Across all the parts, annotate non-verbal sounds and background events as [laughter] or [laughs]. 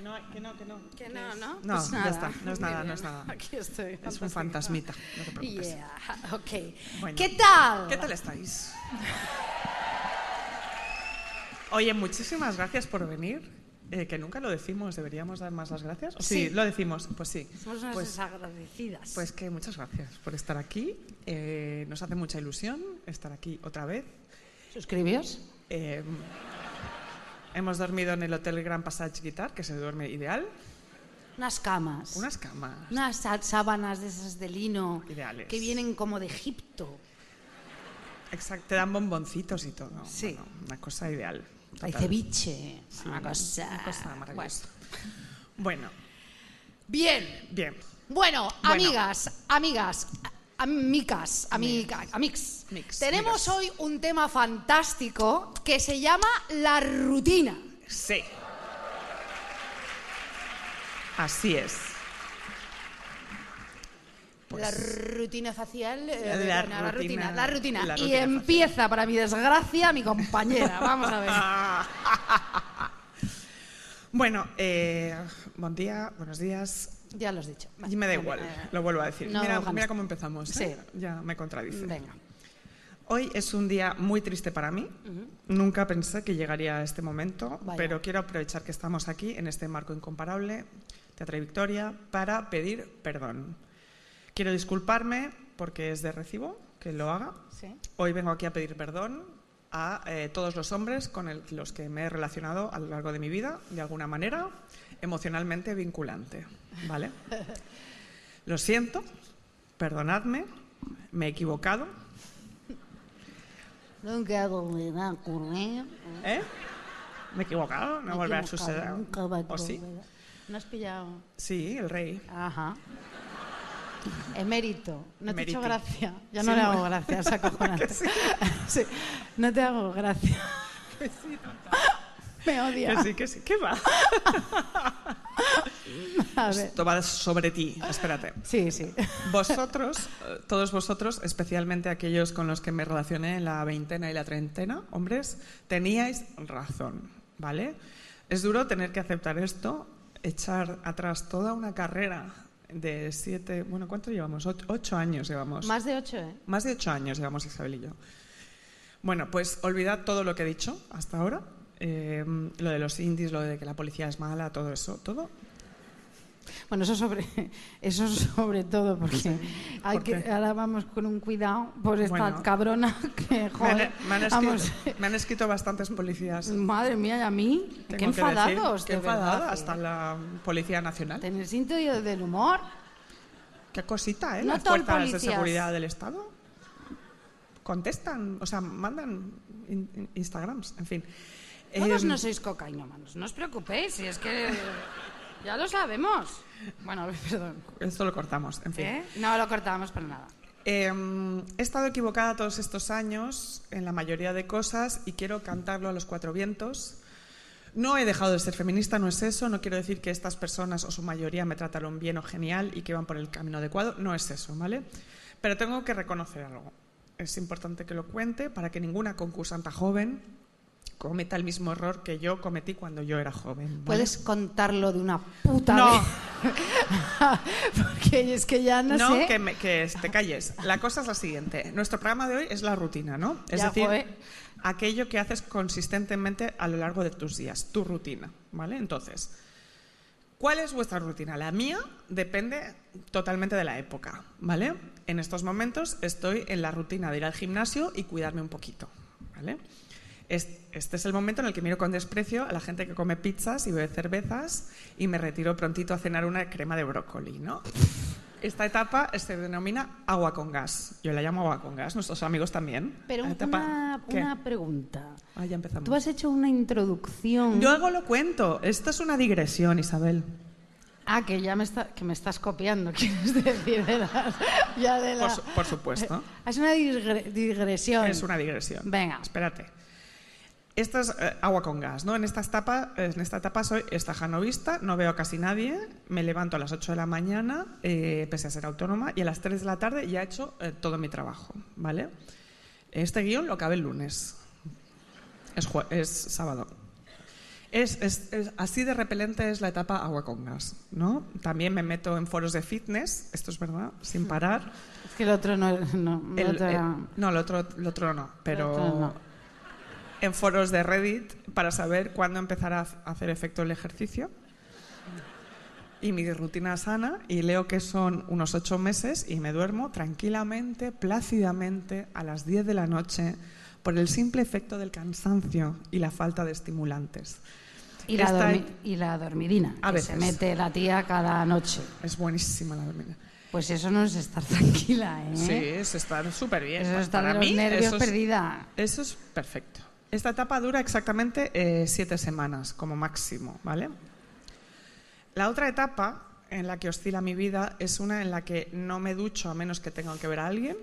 que no, que no, que no. Que no, ¿no? No, Pues ya está, no es Muy nada, no es nada. Aquí estoy. Es un fantasmita, no te preocupes. Yeah, ok. Bueno. ¿Qué tal? ¿Qué tal estáis? Oye, muchísimas gracias por venir. Eh, que nunca lo decimos, deberíamos dar más las gracias. ¿O Sí, Sí. lo decimos, pues sí. Somos unas Pues, desagradecidas. pues que muchas gracias por estar aquí. Eh, nos hace mucha ilusión estar aquí otra vez. ¿Suscribíos? Eh, hemos dormido en el Hotel Gran Passage Guitar, que se duerme ideal. Unas camas. Unas camas Unas sá- sábanas de esas de lino. Ideales. Que vienen como de Egipto. Exacto, te dan bomboncitos y todo. Sí. Bueno, una cosa ideal. Hay ceviche. Sí, una cosa. Una cosa maravillosa. Bueno, Bien. bien. Bueno, Bueno. amigas, amigas, amicas, amiga, amix. Mix, Tenemos hoy un tema fantástico que se llama la rutina. Sí. Así es. Pues- la rutina facial. eh, La rutina- rutina, la rutina. la y rutina facial. empieza, para mi desgracia, mi compañera. [laughs] Vamos a ver. [laughs] Bueno, eh, buen día, buenos días. Ya lo has dicho. Y me da igual, eh, lo vuelvo a decir. no mira, cómo empezamos. ¿eh? Sí. Ya me contradice. Venga. Hoy es un día muy triste para mí. Nunca pensé que llegaría a este momento, Vaya. pero quiero aprovechar que estamos aquí en este marco incomparable, Teatro y Victoria, para pedir perdón. Quiero disculparme porque es de recibo que lo haga. Sí. Hoy vengo aquí a pedir perdón a eh, todos los hombres con el- los que me he relacionado a lo largo de mi vida, de alguna manera emocionalmente vinculante. ¿Vale? Lo siento, perdonadme, me he equivocado. Nunca volverá a ocurrir. ¿Eh? ¿Me he equivocado? No volverá a suceder. Nunca va a ¿O sí? ¿No has pillado? Sí, el rey. Ajá. Emérito. ¿No te he hecho gracia? Yo Sí, no le hago gracia, es acojonante. [laughs] [laughs] Sí, No te hago gracia. Me odia. Que sí, que sí. ¿Qué va? [laughs] A ver. Esto va sobre ti. Espérate. Sí, sí. Vosotros, eh, todos vosotros, especialmente aquellos con los que me relacioné en la veintena y la treintena, hombres, teníais razón, ¿vale? Es duro tener que aceptar esto, echar atrás toda una carrera de siete, bueno, ¿cuánto llevamos? Ocho, ocho años llevamos. Más de ocho, ¿eh? Más de ocho años llevamos Isabel y yo. Bueno, pues olvidad todo lo que he dicho hasta ahora. Eh, lo de los indies, lo de que la policía es mala, todo eso, todo. Bueno, eso sobre, [laughs] eso sobre todo, porque hay ¿Por que, ahora vamos con un cuidado por esta Bueno. cabrona [laughs] que, Me han, joder, me han vamos, escrito, me han escrito bastantes policías. madre mía, y a mí, Tengo qué que decir, enfadados, qué enfadada, verdad, hasta la Policía Nacional. Tener sentido del humor. Qué cosita, ¿eh? No Las fuerzas de seguridad del Estado contestan, o sea, mandan in- in- Instagrams, en fin. Todos Eh, no sois cocainómanos, no os preocupéis, si es que [laughs] ya lo sabemos. Bueno, [laughs] perdón. Esto lo cortamos, en fin. ¿Eh? No lo cortamos para nada. Eh, he estado equivocada todos estos años en la mayoría de cosas y quiero cantarlo a los cuatro vientos. No he dejado de ser feminista, no es eso. No quiero decir que estas personas o su mayoría me trataron bien o genial y que van por el camino adecuado. No es eso, ¿vale? Pero tengo que reconocer algo. Es importante que lo cuente para que ninguna concursanta joven cometa el mismo error que yo cometí cuando yo era joven. ¿vale? ¿Puedes contarlo de una puta No. vez? [laughs] Porque es que ya no, No, sé. que, me- que te calles. La cosa es la siguiente. Nuestro programa de hoy es la rutina, ¿no? Es Ya, decir, aquello que haces consistentemente a lo largo de tus días, tu rutina, ¿vale? Entonces, ¿cuál es vuestra rutina? La mía depende totalmente de la época, ¿vale? En estos momentos estoy en la rutina de ir al gimnasio y cuidarme un poquito, ¿vale? Es- Este es el momento en el que miro con desprecio a la gente que come pizzas y bebe cervezas y me retiro prontito a cenar una crema de brócoli, ¿no? Esta etapa se denomina agua con gas. Yo la llamo agua con gas, nuestros amigos también. Pero La etapa- una, pregunta. Ah, ya empezamos. Tú has hecho una introducción. Luego lo cuento. Esto es una digresión, Isabel. Ah, que ya me, está, que me estás copiando, [laughs] quieres decir. De las- ya de la- Por, su- por supuesto. [laughs] Es una digre- digresión. Es una digresión. Venga. Espérate. Esto es eh, agua con gas, ¿no? En esta etapa, en esta etapa soy estajanovista, no veo a casi nadie, me levanto a las 8 de la mañana, eh, pese a ser autónoma, y a las 3 de la tarde ya he hecho eh, todo mi trabajo, ¿vale? Este guion lo acabé el lunes. Es, es sábado. Es, es- es- así de repelente es la etapa agua con gas, ¿no? También me meto en foros de fitness, esto es verdad, sin parar. Es que el otro no, no el El- otro el- no, el otro, el otro no, pero otro no. En foros de Reddit para saber cuándo empezará a hacer efecto el ejercicio y mi rutina sana y leo que son unos ocho meses y me duermo tranquilamente, plácidamente a las 10 de la noche por el simple efecto del cansancio y la falta de estimulantes. y, la dormi- y la dormidina, A que se veces. mete la tía cada noche. Es buenísima la dormida. Pues eso no es estar [laughs] tranquila, ¿eh? Sí, es estar súper bien. Eso es estar Para de los mí, nervios eso es- perdida. Eso es perfecto. Esta etapa dura exactamente eh, siete semanas como máximo, ¿vale? La otra etapa en la que oscila mi vida es una en la que no me ducho a menos que tenga que ver a alguien.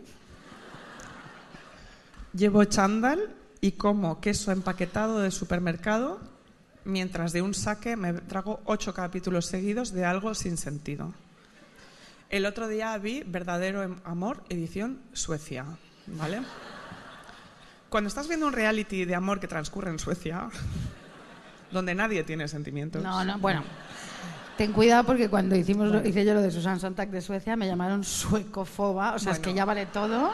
Llevo chándal y como queso empaquetado de supermercado mientras de un saque me trago ocho capítulos seguidos de algo sin sentido. El otro día vi Verdadero Em- Amor, edición Suecia, ¿vale? Cuando estás viendo un reality de amor que transcurre en Suecia, [laughs] donde nadie tiene sentimientos. No, no, bueno. Ten cuidado porque cuando hicimos lo- hice yo lo de Susan Sontag de Suecia me llamaron suecofoba, o sea, es que Bueno. ya vale todo,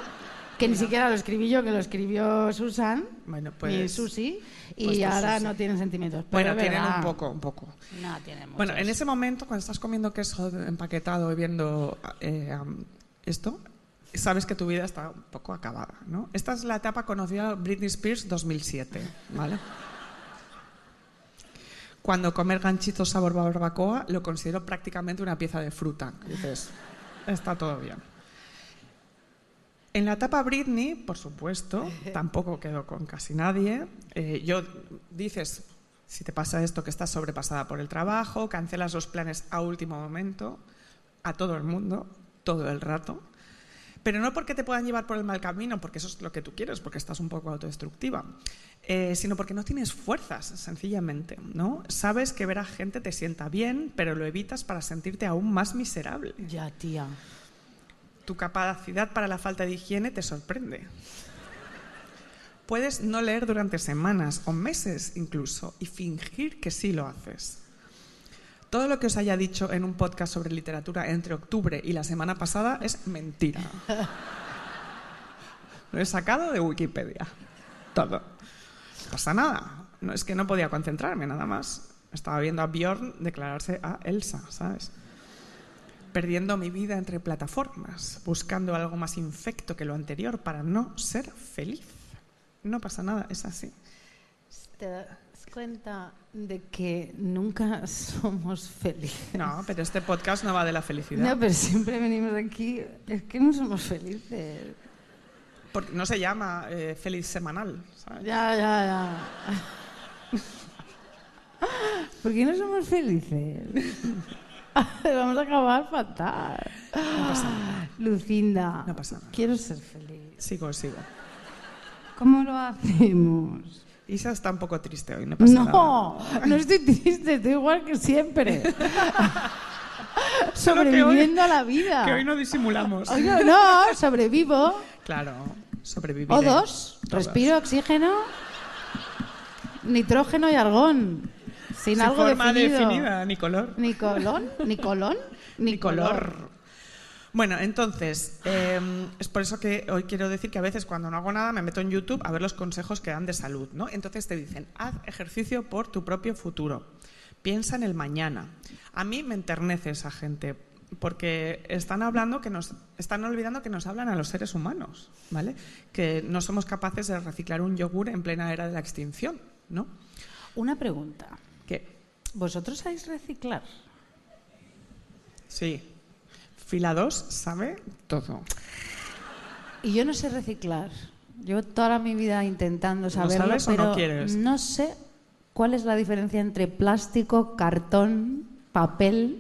que ni siquiera lo escribí yo, que lo escribió Susan, Bueno, ni pues- Susi, y pues ahora Susi. no tienen sentimientos. Pero Bueno, tienen un poco, un poco. No, tienen muchos. Bueno, en ese momento, cuando estás comiendo queso empaquetado y viendo eh, esto, sabes que tu vida está un poco acabada, ¿no? Esta es la etapa conocida Britney Spears 2007, ¿vale? Cuando comer ganchitos sabor barbacoa lo considero prácticamente una pieza de fruta. Dices, está todo bien. En la etapa Britney, por supuesto, [laughs] tampoco quedo con casi nadie. Eh, yo dices, si te pasa esto, que estás sobrepasada por el trabajo, cancelas los planes a último momento, a todo el mundo, todo el rato. Pero no porque te puedan llevar por el mal camino, porque eso es lo que tú quieres, porque estás un poco autodestructiva, eh, sino porque no tienes fuerzas, sencillamente. ¿no? Sabes que ver a gente te sienta bien, pero lo evitas para sentirte aún más miserable. Ya, tía. Tu capacidad para la falta de higiene te sorprende. Puedes no leer durante semanas o meses incluso y fingir que sí lo haces. Todo lo que os haya dicho en un podcast sobre literatura entre octubre y la semana pasada es mentira. Lo he sacado de Wikipedia. Todo. No pasa nada. No es que no podía concentrarme nada más. Estaba viendo a Bjorn declararse a Elsa, ¿sabes? perdiendo mi vida entre plataformas, buscando algo más infecto que lo anterior para no ser feliz. No pasa nada, es así. ¿Te das cuenta de que nunca [laughs] somos felices? No, pero este podcast no va de la felicidad. No, pero siempre venimos aquí. Es que no somos felices. Porque no se llama eh, feliz semanal. ¿sabes? Ya, ya, ya. ¿Por qué no somos felices? [laughs] Vamos a acabar fatal. No pasa nada. Lucinda, No pasa nada. quiero ser feliz. Sigo, sigo. ¿Cómo lo hacemos? Isa está un poco triste hoy, no pasa nada. No, [laughs] no estoy triste, estoy igual que siempre. [laughs] Que hoy- Sobreviviendo a la vida. Que hoy no disimulamos. Hoy no, no, sobrevivo. Claro, sobreviviré. O2, Todas. respiro oxígeno, nitrógeno y argón. Sin, Sin algo forma definido. definida, ni color. Ni colón, ni colón, ni, ni color. Bueno, entonces, eh, es por eso que hoy quiero decir que a veces cuando no hago nada me meto en YouTube a ver los consejos que dan de salud, ¿no? Entonces te dicen, haz ejercicio por tu propio futuro, piensa en el mañana. A mí me enternece esa gente, porque están hablando que nos, están olvidando que nos hablan a los seres humanos, ¿vale? Que no somos capaces de reciclar un yogur en plena era de la extinción, ¿no? Una pregunta. Que ¿Vosotros sabéis reciclar? sí, fila 2 sabe todo. Y yo no sé reciclar. Llevo toda mi vida intentando saberlo, sabes o no pero quieres? no sé cuál es la diferencia entre plástico, cartón, papel.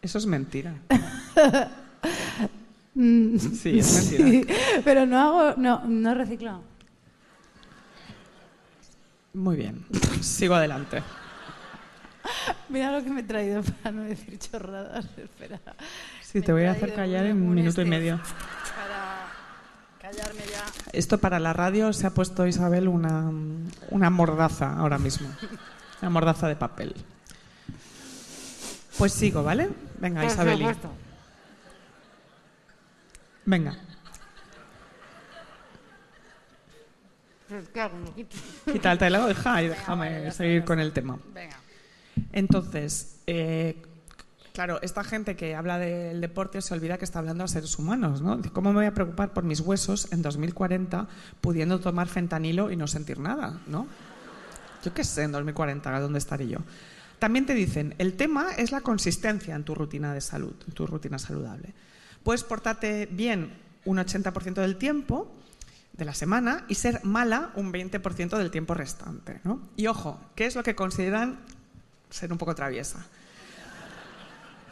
Eso es mentira. [laughs] Sí, es mentira. sí, pero no hago, no, no reciclo. Muy bien. Sigo adelante. [laughs] Mira lo que me he traído para no decir chorradas. Espera. Sí, te voy a hacer callar un- en un minuto y medio. Para callarme ya. Esto para la radio se ha puesto Isabel una, una mordaza ahora mismo. Una mordaza de papel. Pues sigo, ¿vale? Venga, Isabel. Venga, quítatelo, hija, y déjame seguir con el tema. Venga. Entonces, eh, claro, esta gente que habla del deporte se olvida que está hablando a seres humanos, ¿no? ¿Cómo me voy a preocupar por mis huesos en 2040 pudiendo tomar fentanilo y no sentir nada, ¿no? Yo qué sé, en 2040, ¿dónde estaré yo? También te dicen, el tema es la consistencia en tu rutina de salud, en tu rutina saludable. Puedes portarte bien un 80% del tiempo de la semana y ser mala un 20% del tiempo restante. ¿no? Y ojo, ¿qué es lo que consideran ser un poco traviesa?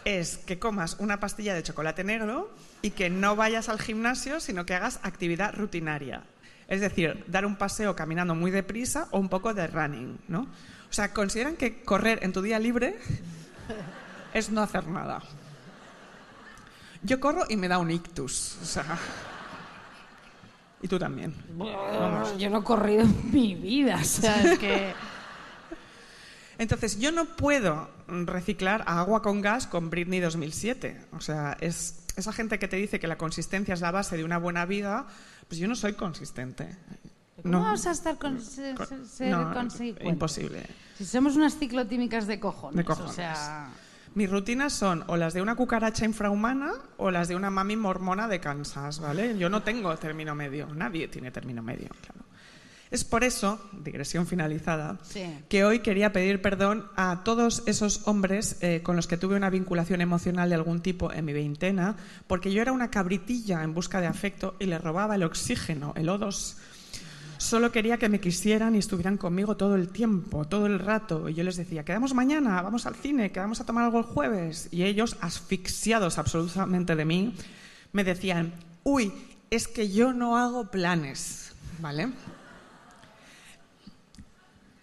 Es que comas una pastilla de chocolate negro y que no vayas al gimnasio, sino que hagas actividad rutinaria. Es decir, dar un paseo caminando muy deprisa o un poco de running. ¿no? O sea, consideran que correr en tu día libre [laughs] es no hacer nada. Yo corro y me da un ictus. O sea, y tú también. Yo no he corrido en mi vida, o sea, es que... Entonces, yo no puedo reciclar a agua con gas con Britney 2007. O sea, es esa gente que te dice que la consistencia es la base de una buena vida, pues yo no soy consistente. ¿Cómo No. vamos a estar con, ser, no, imposible. Si somos unas ciclotímicas de cojones, De cojones. o sea... Mis rutinas son o las de una cucaracha infrahumana o las de una mami mormona de Kansas, ¿vale? Yo no tengo término medio, nadie tiene término medio, claro. Es por eso, digresión finalizada, Sí. que hoy quería pedir perdón a todos esos hombres eh, con los que tuve una vinculación emocional de algún tipo en mi veintena, porque yo era una cabritilla en busca de afecto y le robaba el oxígeno, el O2. Solo quería que me quisieran y estuvieran conmigo todo el tiempo, todo el rato. Y yo les decía, quedamos mañana, vamos al cine, quedamos a tomar algo el jueves. Y ellos, asfixiados absolutamente de mí, me decían, uy, es que yo no hago planes, ¿vale?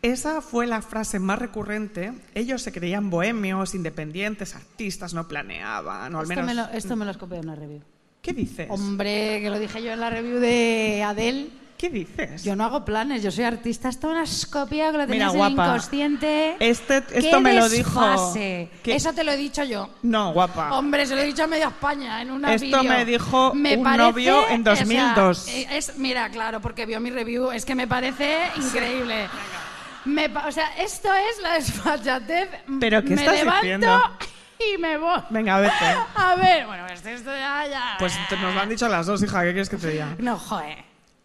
Esa fue la frase más recurrente. Ellos se creían bohemios, independientes, artistas, no planeaban, o al Esto, menos... me lo, esto me lo copiado en una review. ¿Qué dices? Hombre, que lo dije yo en la review de Adele. ¿Qué dices? Yo no hago planes, yo soy artista. Esto me has copiado, que lo Mira, tenías en guapa, inconsciente. este- ¡Qué esto me lo dijo- que- Eso te lo he dicho yo. No, guapa. Hombre, se lo he dicho a media España en una Esto vídeo. me dijo un parece- novio en o sea, 2002. eh, es, mira, claro, porque vio mi review. Es que me parece increíble. Me o sea, esto es la desfachatez. ¿Pero qué me estás levanto diciendo? y me voy. Venga, vete. [laughs] A ver, bueno, esto, esto ya, ya. Pues te- nos lo han dicho las dos, hija, ¿qué quieres que te diga? No, joder.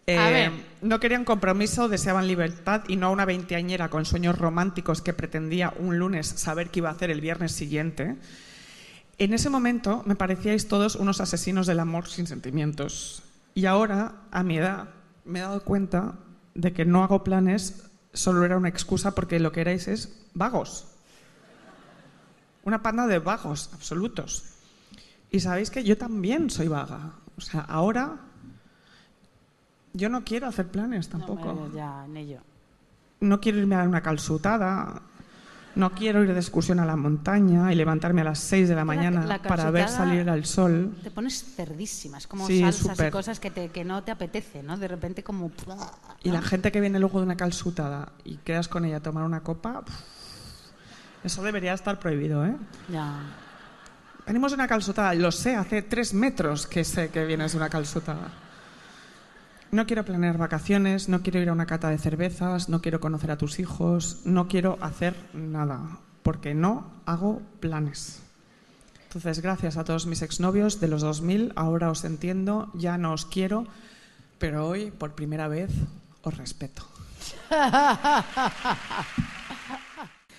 Eh, A ver. No querían compromiso, deseaban libertad y no a una veinteañera con sueños románticos que pretendía un lunes saber qué iba a hacer el viernes siguiente. En ese momento me parecíais todos unos asesinos del amor sin sentimientos. Y ahora, a mi edad, me he dado cuenta de que no hago planes solo era una excusa porque lo que erais es vagos. Una panda de vagos absolutos. Y sabéis que yo también soy vaga. O sea, ahora yo no quiero hacer planes tampoco. No, ya, ni yo. No quiero irme a dar una calzutada. No quiero ir de excursión a la montaña y levantarme a las 6 de la mañana la para ver salir al sol. Te pones cerdísima, es como Sí, salsas y cosas que, te, que no te apetece, ¿no? De repente como... Y la gente que viene luego de una calzutada y quedas con ella a tomar una copa, eso debería estar prohibido, ¿eh? Ya. Venimos de una calzutada, lo sé, hace tres metros que sé que vienes de una calzutada. No quiero planear vacaciones, no quiero ir a una cata de cervezas, no quiero conocer a tus hijos, no quiero hacer nada, porque no hago planes. Entonces, gracias a todos mis exnovios de los 2000, ahora os entiendo, ya no os quiero, pero hoy, por primera vez, os respeto. [laughs]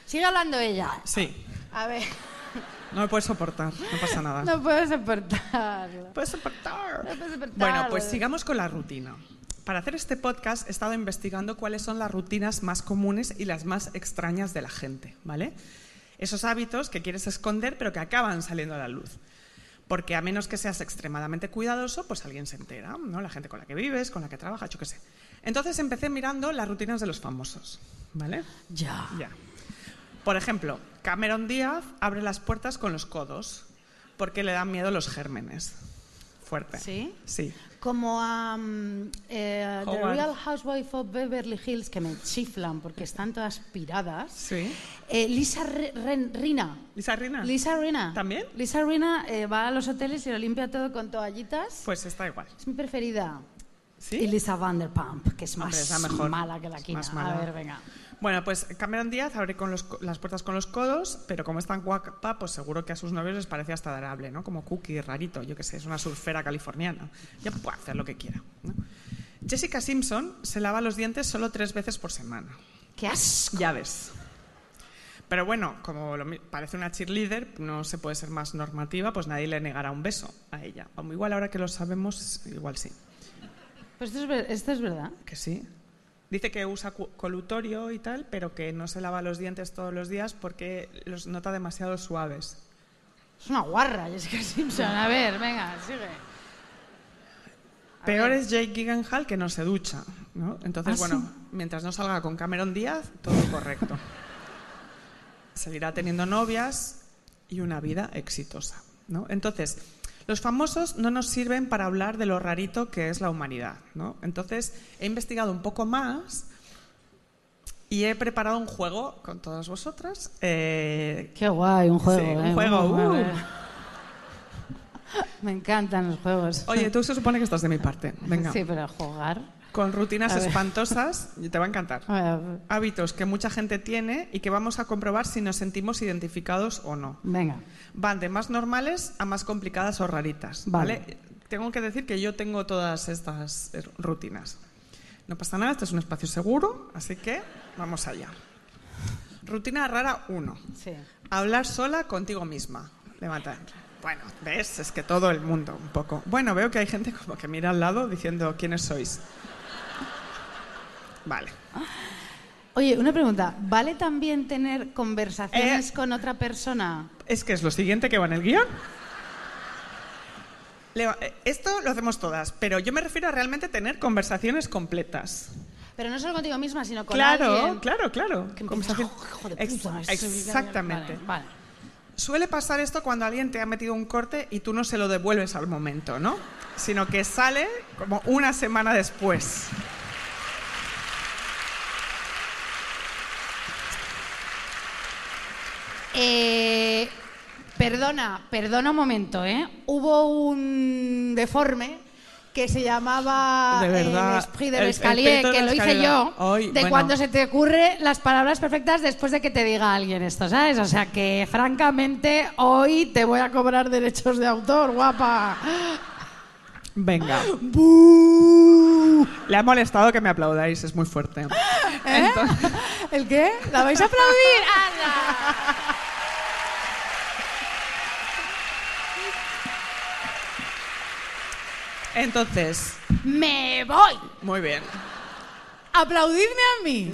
Sigue hablando ella. Sí, A ver, no me puedes soportar, no pasa nada. no puedo soportarlo. puedes soportar. No puedo soportarlo. Bueno, pues sigamos con la rutina. Para hacer este podcast he estado investigando cuáles son las rutinas más comunes y las más extrañas de la gente, ¿vale? Esos hábitos que quieres esconder pero que acaban saliendo a la luz. Porque a menos que seas extremadamente cuidadoso, pues alguien se entera, ¿no? La gente con la que vives, con la que trabajas, yo qué sé. Entonces empecé mirando las rutinas de los famosos, ¿vale? Ya. Ya. Por ejemplo, Cameron Díaz abre las puertas con los codos porque le dan miedo los gérmenes. fuerte. ¿Sí? Sí. Como a eh, The. Real Housewife of Beverly Hills, que me chiflan porque están todas piradas. Sí. Eh, Lisa Re- Ren- Rina. ¿Lisa Rina? Lisa Rina. ¿También? Lisa Rina eh, va a los hoteles y lo limpia todo con toallitas. Pues está igual. es mi preferida. ¿Sí? Y Lisa Vanderpump, que es más mejor. mala que la quina. A ver, venga. Bueno, pues Cameron Díaz abre con los las puertas con los codos, pero como es tan guapa, pues seguro que a sus novios les parece hasta adorable, ¿no? Como Cookie, rarito, yo qué sé, es una surfera californiana. Ya puede hacer lo que quiera. ¿no? Jessica Simpson se lava los dientes solo tres veces por semana. ¡Qué asco! Ya ves. Pero bueno, como lo parece una cheerleader, no se puede ser más normativa, pues nadie le negará un beso a ella. Como igual ahora que lo sabemos, igual sí. Pues esto es, esto es verdad. Que sí. Dice que usa colutorio y tal, pero que no se lava los dientes todos los días porque los nota demasiado suaves. Es una guarra, Jessica Simpson. A ver, venga, sigue. A Peor ver. es Jake Gyllenhaal que no se ducha, ¿no? Entonces, ¿Ah, bueno, sí? mientras no salga con Cameron Díaz, todo correcto. Seguirá teniendo novias y una vida exitosa, ¿no? Entonces, los famosos no nos sirven para hablar de lo rarito que es la humanidad, ¿no? Entonces, he investigado un poco más y he preparado un juego con todas vosotras. eh, Qué guay, un juego. Sí, un ¿eh? juego, Uh, uh. [laughs] Me encantan los juegos. Oye, tú se supone que estás de mi parte. [laughs] Venga. Sí, pero jugar. Con rutinas espantosas, te va a encantar. A ver, a ver. Hábitos que mucha gente tiene y que vamos a comprobar si nos sentimos identificados o no. Venga. Van de más normales a más complicadas o raritas. Vale. ¿vale? Tengo que decir que yo tengo todas estas eh, rutinas. No pasa nada, este es un espacio seguro, así que vamos allá. Rutina rara 1. Sí. Hablar sola contigo misma. Levanta. Bueno, ves, es que todo el mundo un poco. Bueno, veo que hay gente como que mira al lado diciendo quiénes sois. Vale. Oye, una pregunta. ¿Vale también tener conversaciones Eh. con otra persona? Es que es lo siguiente que va en el guion. Eh, Esto lo hacemos todas, pero yo me refiero a realmente tener conversaciones completas. Pero no solo contigo misma, sino con claro, alguien. claro, claro. Que empiezas, Conversación- "Oh, hijo de Ex- puta, esto- exactamente. Vale, vale. Suele pasar esto cuando alguien te ha metido un corte y tú no se lo devuelves al momento, ¿no? Sino que sale como una semana después. Eh, perdona, perdona un momento, ¿eh? Hubo un deforme que se llamaba De verdad, el esprit de l'escalier, que lo hice yo, Ay, de bueno. cuando se te ocurre las palabras perfectas después de que te diga alguien esto, ¿sabes? O sea que, francamente, hoy te voy a cobrar derechos de autor, guapa. Venga. ¡Bú! Le ha molestado que me aplaudáis, es muy fuerte. ¿Eh? Entonces- ¿El qué? ¿La vais a aplaudir? [laughs] ¡Anda! Entonces, ¡Me voy! muy bien. ¡Aplaudidme a mí!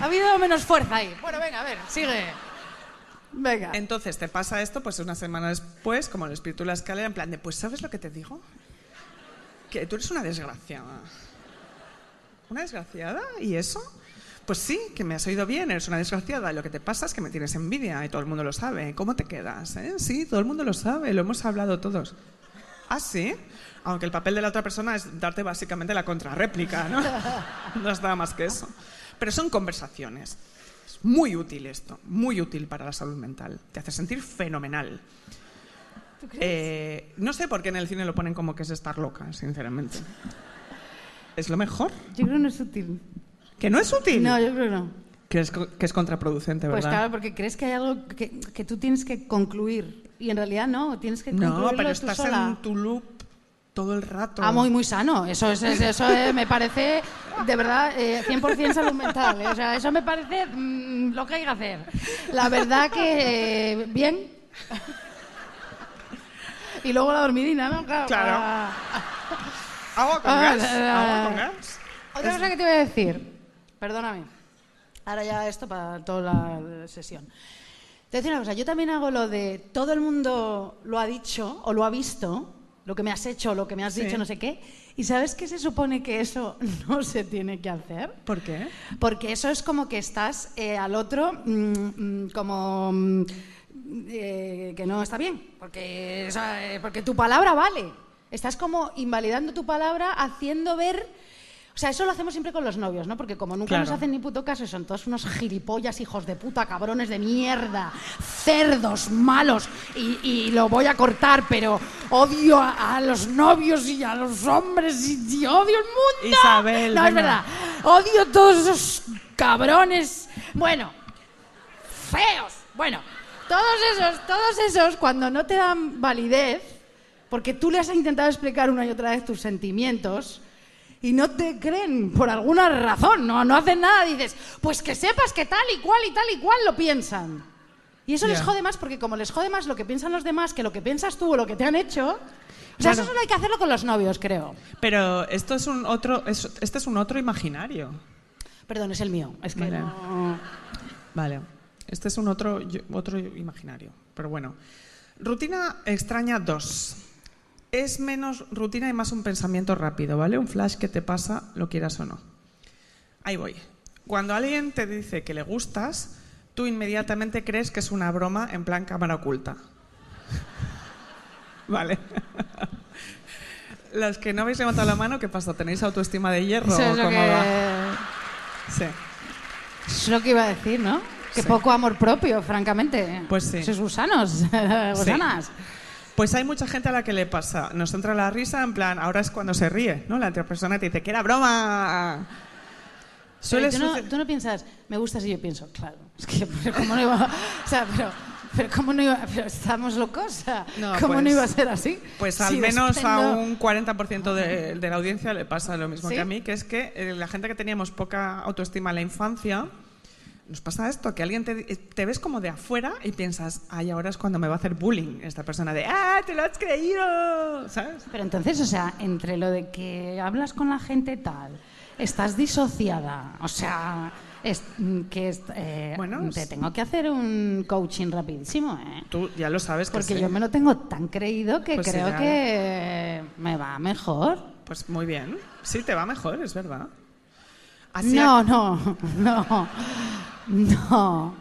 ha habido menos fuerza ahí. Bueno, venga, a ver, sigue. Venga. Entonces te pasa esto, pues una semana después, como el espíritu de la escalera, en plan de, pues ¿sabes lo que te digo? Que tú eres una desgraciada. ¿Una desgraciada? ¿Y eso? Pues sí, que me has oído bien, eres una desgraciada. Lo que te pasa es que me tienes envidia y todo el mundo lo sabe. ¿Cómo te quedas? eh? Sí, todo el mundo lo sabe, lo hemos hablado todos. ¿Ah, sí? Aunque el papel de la otra persona es darte básicamente la contrarréplica, ¿no? [laughs] No es nada más que eso. Pero son conversaciones. Es muy útil esto, muy útil para la salud mental. Te hace sentir fenomenal. ¿Tú crees? Eh, no sé por qué en el cine lo ponen como que es estar loca, sinceramente. ¿Es lo mejor? Yo creo que no es útil. ¿Que no es útil? No, yo creo que no. Que es, que es contraproducente, Pues ¿verdad? claro, porque crees que hay algo que, que tú tienes que concluir. Y en realidad no, tienes que no, concluirlo pero tú estás sola. en tu loop todo el rato. Ah, muy, muy sano. Eso, es, es- eso eh, me parece, de verdad, eh, 100% salud mental. eh. O sea, eso me parece mm, lo que hay que hacer. La verdad que, eh, bien. Y luego la dormidina, ¿no? Claro. Claro. para- ¿Agua con Ah, gas? ¿Agua con gas? Otra cosa que te voy a decir. Perdóname. Ahora ya esto para toda la sesión. Te voy a decir una cosa. Yo también hago lo de todo el mundo lo ha dicho o lo ha visto, lo que me has hecho, lo que me has Sí. dicho, no sé qué. ¿Y sabes que se supone que eso [laughs] no se tiene que hacer? ¿Por qué? Porque eso es como que estás eh, al otro mm, mm, como mm, eh, que no está bien, porque, o sea, eh, porque tu palabra vale. Estás como invalidando tu palabra, haciendo ver o sea, eso lo hacemos siempre con los novios, ¿no? Porque como nunca Claro. nos hacen ni puto caso son todos unos gilipollas, hijos de puta, cabrones de mierda, cerdos, malos, y, y lo voy a cortar, pero odio a, a los novios y a los hombres y, y odio el mundo. Isabel, no, es verdad. Odio a todos esos cabrones. Bueno, feos. Bueno, todos esos, todos esos, cuando no te dan validez, porque tú les has intentado explicar una y otra vez tus sentimientos y no te creen por alguna razón, no, no hacen nada, dices, pues que sepas que tal y cual y tal y cual lo piensan. Y eso les jode más porque como les jode más lo que piensan los demás que lo que piensas tú o lo que te han hecho, o sea, eso solo hay que hacerlo con los novios, creo. Pero esto es un otro, es- este es un otro imaginario. Perdón, es el mío, es que Vale. no... Vale. Este es un otro, otro imaginario. Pero bueno. Rutina extraña 2. Es menos rutina y más un pensamiento rápido, ¿vale? Un flash que te pasa, lo quieras o no. Ahí voy. Cuando alguien te dice que le gustas, tú inmediatamente crees que es una broma en plan cámara oculta. [laughs] vale. Los que no habéis levantado la mano, ¿qué pasa? ¿Tenéis autoestima de hierro? Eso es lo cómo que... va? Sí. Es lo que iba a decir, ¿no? Que Sí. poco amor propio, francamente. Pues sí. Sois gusanos, [laughs] gusanas. Pues hay mucha gente a la que le pasa. Nos entra la risa, en plan, ahora es cuando se ríe, ¿no? La otra persona te dice, que era broma. Suele Pero tú, no, tú no piensas, me gustas y yo pienso, claro. [laughs] Es que, pero ¿cómo no iba O sea, pero, pero ¿cómo no iba Pero estamos locos, No, ¿cómo pues- no iba a ser así? Pues Si al menos a un 40% de, de la audiencia le pasa lo mismo ¿Sí? que a mí, que es que eh, la gente que teníamos poca autoestima en la infancia, nos pasa esto, que alguien te, eh, te ves como de afuera y piensas, ay, ahora es cuando me va a hacer bullying esta persona de, ah, te lo has creído, ¿sabes? Pero entonces, o sea, entre lo de que hablas con la gente tal, estás disociada, o sea, es, que es- eh, Bueno, te tengo que hacer un coaching rapidísimo, ¿eh? Tú ya lo sabes que Porque sí. yo me lo tengo tan creído que Pues creo que me va mejor. Pues muy bien. Sí, te va mejor, es verdad. No, no, [laughs] no, no.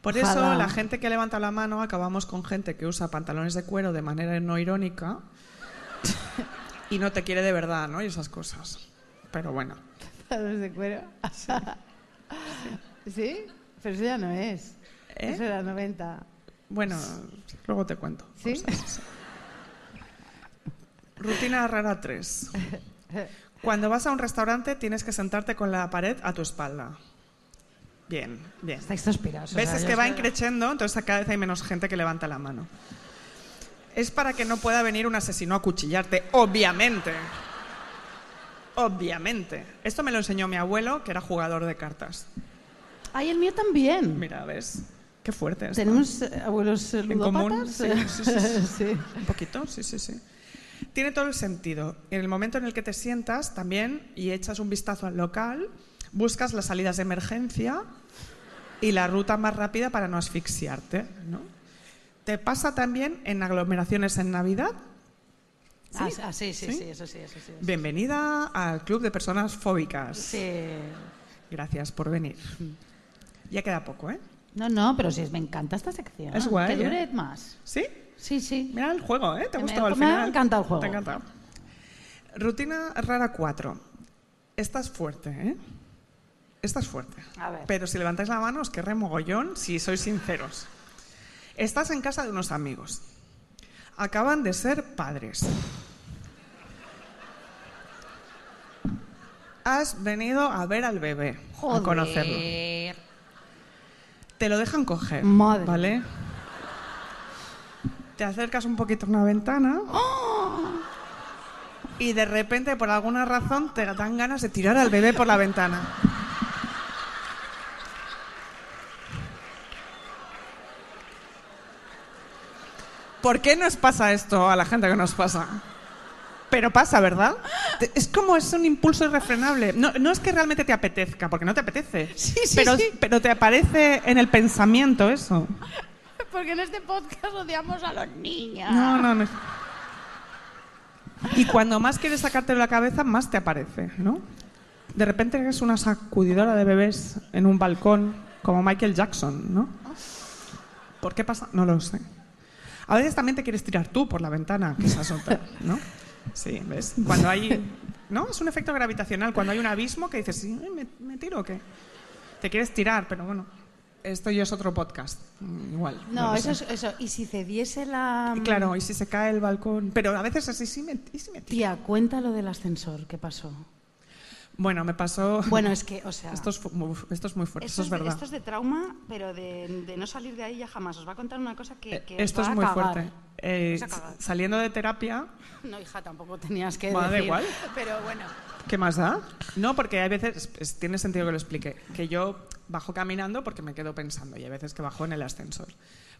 Por eso Ojalá. la gente que levanta la mano acabamos con gente que usa pantalones de cuero de manera no irónica y no te quiere de verdad, ¿no? Y esas cosas. Pero bueno. ¿Pantalones de cuero? Sí. Pero eso ya no es. ¿Eh? Eso era 90. Bueno, luego te cuento. ¿Sí? cosas. Rutina rara 3. Cuando vas a un restaurante tienes que sentarte con la pared a tu espalda. Bien, bien. Estáis o ¿Ves? sea, es que va increciendo, entonces cada vez hay menos gente que levanta la mano. Es para que no pueda venir un asesino a cuchillarte, obviamente. Obviamente. Esto me lo enseñó mi abuelo, que era jugador de cartas. Ay, el mío también. Mira, ¿ves? Qué fuerte. esto. ¿Tenemos eh, abuelos En común, sí, sí. Sí. Un poquito, sí, sí, sí. Tiene todo el sentido. En el momento en el que te sientas también y echas un vistazo al local, buscas las salidas de emergencia y la ruta más rápida para no asfixiarte. ¿no? ¿Te pasa también en aglomeraciones en Navidad? Ah, ah, sí, sí, ¿Sí? sí, eso sí, eso sí. eso sí. Bienvenida al Club de Personas Fóbicas. Sí. Gracias por venir. Ya queda poco, ¿eh? No, no, pero sí, me encanta esta sección. Es guay, Que dure ¿eh? más. ¿Sí? Sí, sí. Mira el juego, ¿eh? ¿Te ha Me- gustado al me ha final? encantado el juego. Te ha encantado. Rutina rara 4. Esta es fuerte, ¿eh? Esta es fuerte. A ver. Pero si levantáis la mano os querré mogollón si sois sinceros. Estás en casa de unos amigos. Acaban de ser padres. Has venido a ver al bebé, a conocerlo. Joder. Te lo dejan coger, Madre. ¿vale? Te acercas un poquito a una ventana y de repente, por alguna razón, te dan ganas de tirar al bebé por la ventana. ¿Por qué nos pasa esto a la gente que nos pasa? Pero pasa, ¿verdad? Es como es un impulso irrefrenable. No, no es que realmente te apetezca, porque no te apetece. [laughs] Sí, sí, pero, sí. pero te aparece en el pensamiento eso. Porque en este podcast odiamos a los niños. No, no, no. Y cuando más quieres sacarte de la cabeza, más te aparece, ¿no? De repente eres una sacudidora de bebés en un balcón, como Michael Jackson, ¿no? ¿Por qué pasa? No lo sé. A veces también te quieres tirar tú por la ventana, que esa es otra, ¿no? Sí, ¿ves? Cuando hay... ¿No? Es un efecto gravitacional. Cuando hay un abismo que dices, ¿sí, me, me tiro o qué? Te quieres tirar, pero bueno, esto ya es otro podcast. Mm, Igual. No, eso es eso. Y si cediese la... Y Claro, y si se cae el balcón. Pero a veces así, sí me, si me tiro. Tía, cuenta lo del ascensor, ¿qué pasó? Bueno, me pasó. [laughs] Bueno, es que, o sea... Esto es, esto es muy fuerte, Esto eso es de- verdad. esto es de trauma, pero de, de no salir de ahí ya jamás. Os va a contar una cosa que, Eh, que os esto va es a muy cagar. fuerte. Eh, Os va a cagar. saliendo de terapia, No, hija, tampoco tenías que da decir. igual. Pero bueno. ¿qué más da? No, porque hay veces, es- tiene sentido que lo explique, que yo bajo caminando porque me quedo pensando y hay veces que bajo en el ascensor.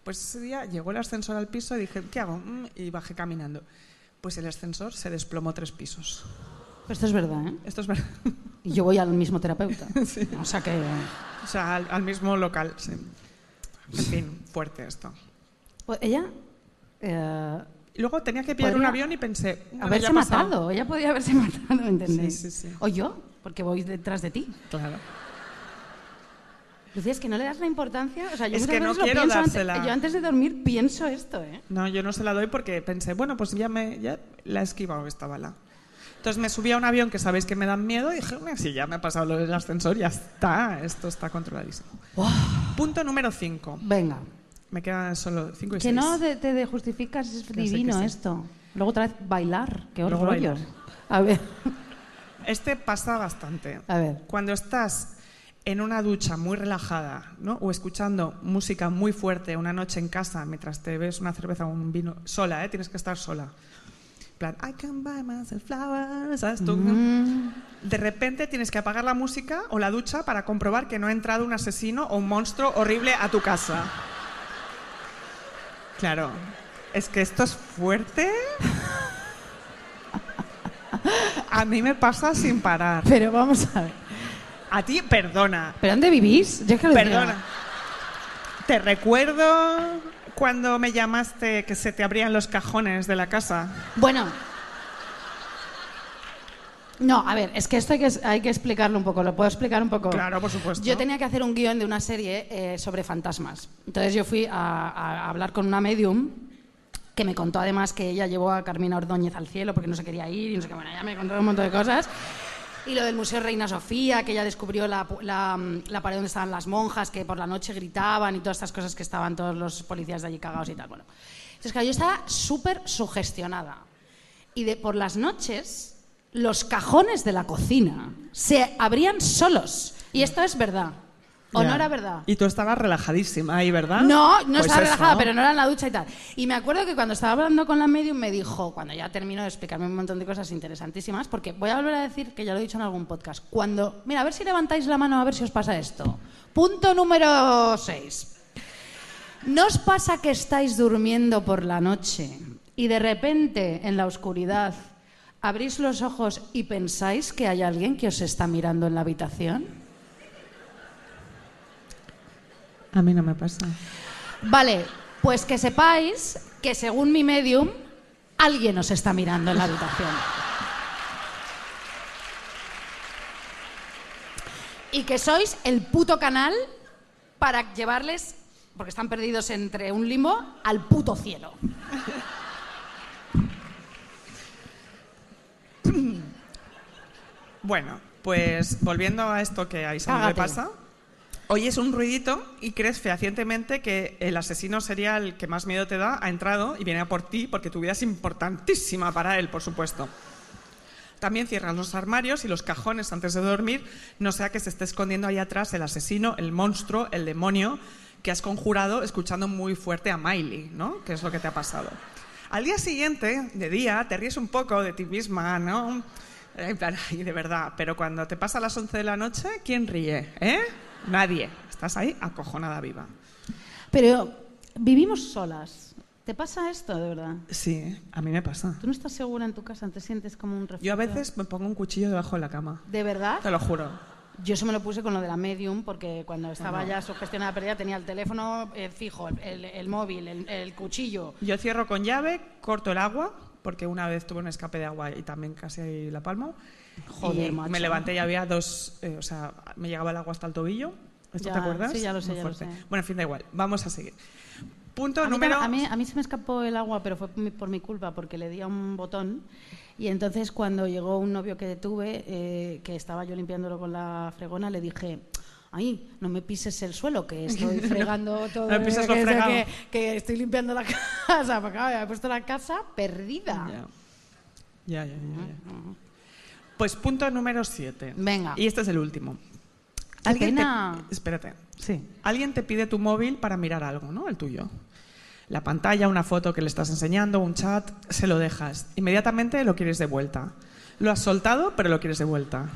Pues ese día llegó el ascensor al piso y dije, ¿qué hago? Mm, Y bajé caminando. Pues el ascensor se desplomó tres pisos. Esto es verdad, ¿eh? Esto es verdad. Y yo voy al mismo terapeuta. [laughs] Sí. O sea que... O sea, al, al mismo local, sí. En fin, fuerte esto. Pues ella... eh, luego tenía que pillar un Podría avión y pensé, haberse ha matado. Ella podía haberse [laughs] matado, ¿me entendéis? Sí, sí, sí. O yo, porque voy detrás de ti. Claro. Lucía, es que no le das la importancia. O sea, yo Es que no quiero pienso antes- dársela. yo antes de dormir pienso esto, ¿eh? No, yo no se la doy porque pensé, bueno, pues ya, me, ya la he esquivado esta bala. Entonces me subí a un avión que sabéis que me dan miedo y dije, "Bueno, si ya me ha pasado lo del ascensor, ya está, esto está controladísimo. Punto número 5. Venga. Me quedan solo 5 y Que 6. no te, justificas, es Que divino que sí. esto. Luego otra vez bailar, qué Luego rollo. bailar. A ver, Este pasa bastante. a ver. Cuando estás en una ducha muy relajada, ¿no? O escuchando música muy fuerte una noche en casa mientras te bebes una cerveza o un vino sola, ¿eh? Tienes que estar sola. Plan, I can buy myself flowers, ¿sabes? Tú, Mm, De repente tienes que apagar la música o la ducha para comprobar que no ha entrado un asesino o un monstruo horrible a tu casa. Claro. Es que esto es fuerte. A mí me pasa sin parar. pero vamos a ver. A ti, perdona. ¿Pero dónde vivís? Yo es que lo. Perdona. Te recuerdo cuando me llamaste que se te abrían los cajones de la casa. Bueno. No, a ver, es que esto hay que, hay que explicarlo un poco. ¿Lo puedo explicar un poco? Claro, por supuesto. Yo tenía que hacer un guion de una serie eh, sobre fantasmas. Entonces yo fui a, a hablar con una medium que me contó además que ella llevó a Carmina Ordóñez al cielo porque no se quería ir y no sé qué. Bueno, ella me contó un montón de cosas. Y lo del Museo Reina Sofía, que ella descubrió la, la, la pared donde estaban las monjas, que por la noche gritaban y todas estas cosas que estaban todos los policías de allí cagados y tal. Bueno, entonces claro, yo estaba súper sugestionada. Y de, por las noches, los cajones de la cocina se abrían solos. Y esto es verdad. ¿O no era verdad? Y tú estabas relajadísima ahí, ¿verdad? No, no Pues estaba eso. relajada, pero no era en la ducha y tal. Y me acuerdo que cuando estaba hablando con la medium me dijo, cuando ya terminó de explicarme un montón de cosas interesantísimas, porque voy a volver a decir que ya lo he dicho en algún podcast, cuando, mira, a ver si levantáis la mano a ver si os pasa esto. Punto número 6. ¿No os pasa que estáis durmiendo por la noche y de repente en la oscuridad abrís los ojos y pensáis que hay alguien que os está mirando en la habitación? A mí no me pasa. Vale, pues que sepáis que según mi medium, alguien os está mirando en la habitación. Y que sois el puto canal para llevarles, porque están perdidos entre un limbo, al puto cielo. Bueno, pues volviendo a esto que a Isabel le pasa, oyes un ruidito y crees fehacientemente que el asesino serial que más miedo te da ha entrado y viene a por ti porque tu vida es importantísima para él, por supuesto. También cierras los armarios y los cajones antes de dormir, no sea que se esté escondiendo ahí atrás el asesino, el monstruo, el demonio que has conjurado escuchando muy fuerte a Miley, ¿no? Que es lo que te ha pasado. Al día siguiente, de día, te ríes un poco de ti misma, ¿no? [laughs] Ay, de verdad, pero cuando te pasa a las 11 de la noche, ¿quién ríe? ¿Eh? Nadie. Estás ahí acojonada viva. Pero vivimos solas. ¿Te pasa esto de verdad? Sí, a mí me pasa. ¿Tú no estás segura en tu casa? ¿Te sientes como un refugio? Yo a veces me pongo un cuchillo debajo de la cama. ¿De verdad? Te lo juro. Yo eso me lo puse con lo de la medium, porque cuando estaba ya sugestionada perdida tenía el teléfono eh, fijo, el, el- el móvil, el, el cuchillo. Yo cierro con llave, corto el agua, porque una vez tuve un escape de agua y también casi la palmo. Joder, y macho. me levanté y había dos, eh, o sea, me llegaba el agua hasta el tobillo ¿Esto Ya, te acuerdas? sí, ya lo sé, Muy ya lo sé. Bueno, en fin, da igual. Vamos a seguir. Punto A mí, número... tam- a, mí, a mí se me escapó el agua, pero fue por mi, por mi culpa, porque le di a un botón. Y entonces, cuando llegó un novio que tuve, eh, que estaba yo limpiándolo con la fregona, le dije. Ay, no me pises el suelo, que [laughs] estoy fregando todo. No pises lo que, fregado. que, que estoy limpiando la [laughs] casa. Porque claro, he puesto la casa perdida. Ya. Ya, ya, ya, ya. Pues punto número 7. Venga. Y este es el último. Qué te- pena. Espérate. Sí. Alguien te pide tu móvil para mirar algo, ¿no? El tuyo. La pantalla, una foto que le estás enseñando, un chat, se lo dejas. Inmediatamente lo quieres de vuelta. Lo has soltado, pero lo quieres de vuelta.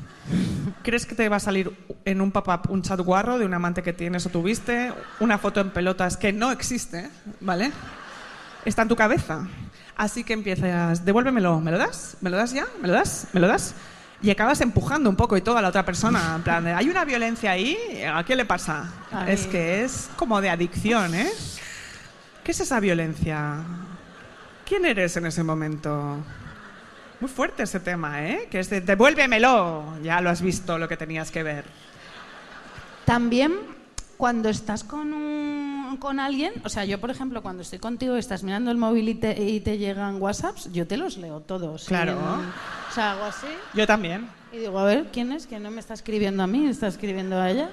¿Crees que te va a salir en un pop-up un chat guarro de un amante que tienes o tuviste? Una foto en pelotas que no existe, ¿vale? Está en tu cabeza. Así que empiezas, devuélvemelo, ¿me lo das? ¿Me lo das ya? ¿Me lo das? ¿Me lo das? Y acabas empujando un poco y todo a la otra persona. En plan, de, hay una violencia ahí, ¿a qué le pasa? Ay. Es que es como de adicción, ¿eh? ¿Qué es esa violencia? ¿Quién eres en ese momento? Muy fuerte ese tema, ¿eh? Que es de devuélvemelo. Ya lo has visto lo que tenías que ver. También cuando estás con, un- con alguien, o sea, yo por ejemplo, cuando estoy contigo y estás mirando el móvil y te, y te llegan WhatsApps, yo te los leo todos. Claro. O sea, hago así Yo también. y digo, a ver, ¿quién es? Que no me está escribiendo a mí, está escribiendo a ella.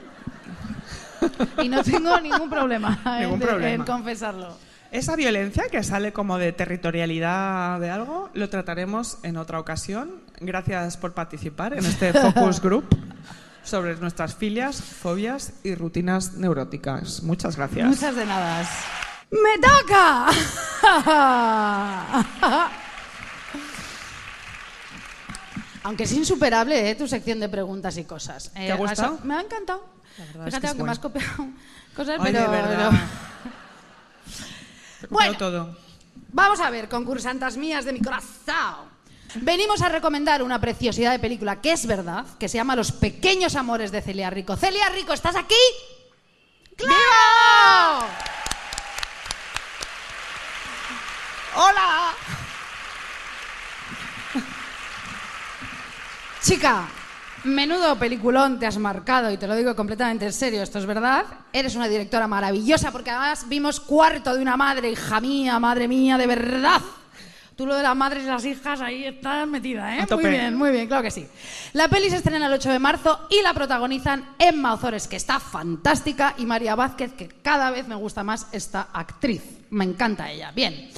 Y no tengo [laughs] ningún problema, Ningún en, problema. en confesarlo. Esa violencia que sale como de territorialidad de algo, lo trataremos en otra ocasión. Gracias por participar en este [laughs] focus group sobre nuestras filias, fobias y rutinas neuróticas. Muchas gracias. Muchas de nada. ¡Me toca! Aunque es insuperable ¿eh? tu sección de preguntas y cosas. Eh, ¿Te ha gustado? eso- Me ha encantado. Fíjate, que es aunque me has copiado [laughs] cosas, pero... verdad. pero- Bueno. todo. Vamos a ver, concursantas mías de mi corazón. Venimos a recomendar una preciosidad de película que es verdad, que se llama Los pequeños amores de Celia Rico. Celia Rico, ¿estás aquí? ¡Claro! ¡Hola! Chica, menudo peliculón te has marcado y te lo digo completamente en serio, esto es verdad. Eres una directora maravillosa porque además vimos cuarto de una madre, hija mía, madre mía, de verdad. Tú lo de las madres y las hijas ahí estás metida, ¿eh? Muy bien, muy bien, claro que sí. La peli se estrena el 8 de marzo y la protagonizan Emma Ozores, que está fantástica, y María Vázquez, que cada vez me gusta más esta actriz. Me encanta ella. Bien.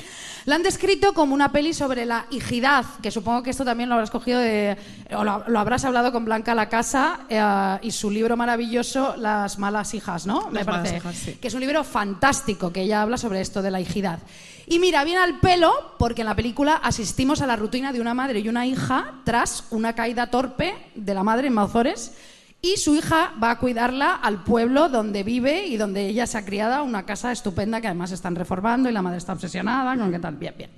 La han descrito como una peli sobre la hijidad, que supongo que esto también lo habrás cogido de. o lo, lo habrás hablado con Blanca La Casa eh, y su libro maravilloso, Las malas hijas, ¿no? Las malas hijas, sí. Que es un libro fantástico que ella habla sobre esto de la hijidad. Y mira, viene al pelo porque en la película asistimos a la rutina de una madre y una hija tras una caída torpe de la madre en Mauzores y su hija va a cuidarla al pueblo donde vive y donde ella se ha criado, una casa estupenda que además están reformando y la madre está obsesionada con qué tal. Bien, bien.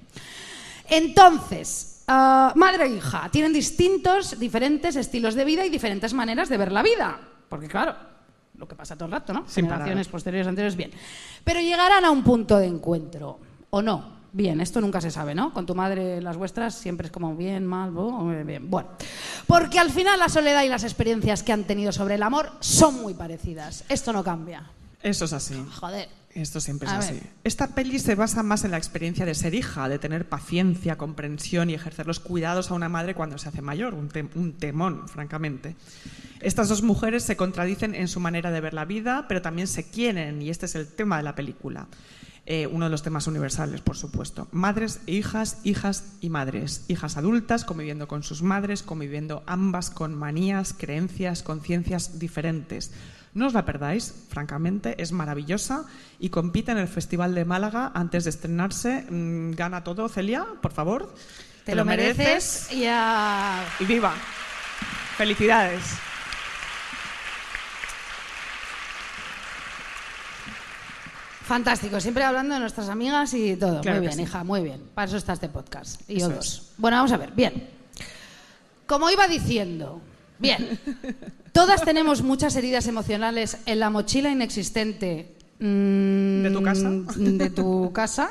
Entonces, ah, madre e hija tienen distintos, diferentes estilos de vida y diferentes maneras de ver la vida. Porque claro, lo que pasa todo el rato, ¿no? Sin parar. Generaciones posteriores, anteriores, bien. Pero llegarán a un punto de encuentro, ¿o no? Bien, esto nunca se sabe, ¿no? Con tu madre, las vuestras, siempre es como bien, mal, bien. Bueno, porque al final la soledad y las experiencias que han tenido sobre el amor son muy parecidas. Esto no cambia. Eso es así. Joder. Esto siempre es A así. ver. Esta peli se basa más en la experiencia de ser hija, de tener paciencia, comprensión y ejercer los cuidados a una madre cuando se hace mayor, un, un temón, francamente. Estas dos mujeres se contradicen en su manera de ver la vida, pero también se quieren, y este es el tema de la película. Eh, uno de los temas universales, por supuesto. Madres e hijas, hijas y madres. Hijas adultas conviviendo con sus madres, conviviendo ambas con manías, creencias, conciencias diferentes. No os la perdáis, francamente, es maravillosa y compite en el Festival de Málaga antes de estrenarse. Mm, gana todo, Celia, por favor. Te, lo mereces y viva. Felicidades. Fantástico, siempre hablando de nuestras amigas y todo. Claro muy bien, sí. hija, muy bien. Para eso está este podcast. Y yo dos. Bueno, vamos a ver, bien. Como iba diciendo, bien, todas tenemos muchas heridas emocionales en la mochila inexistente mm, ¿De tu casa? de tu casa.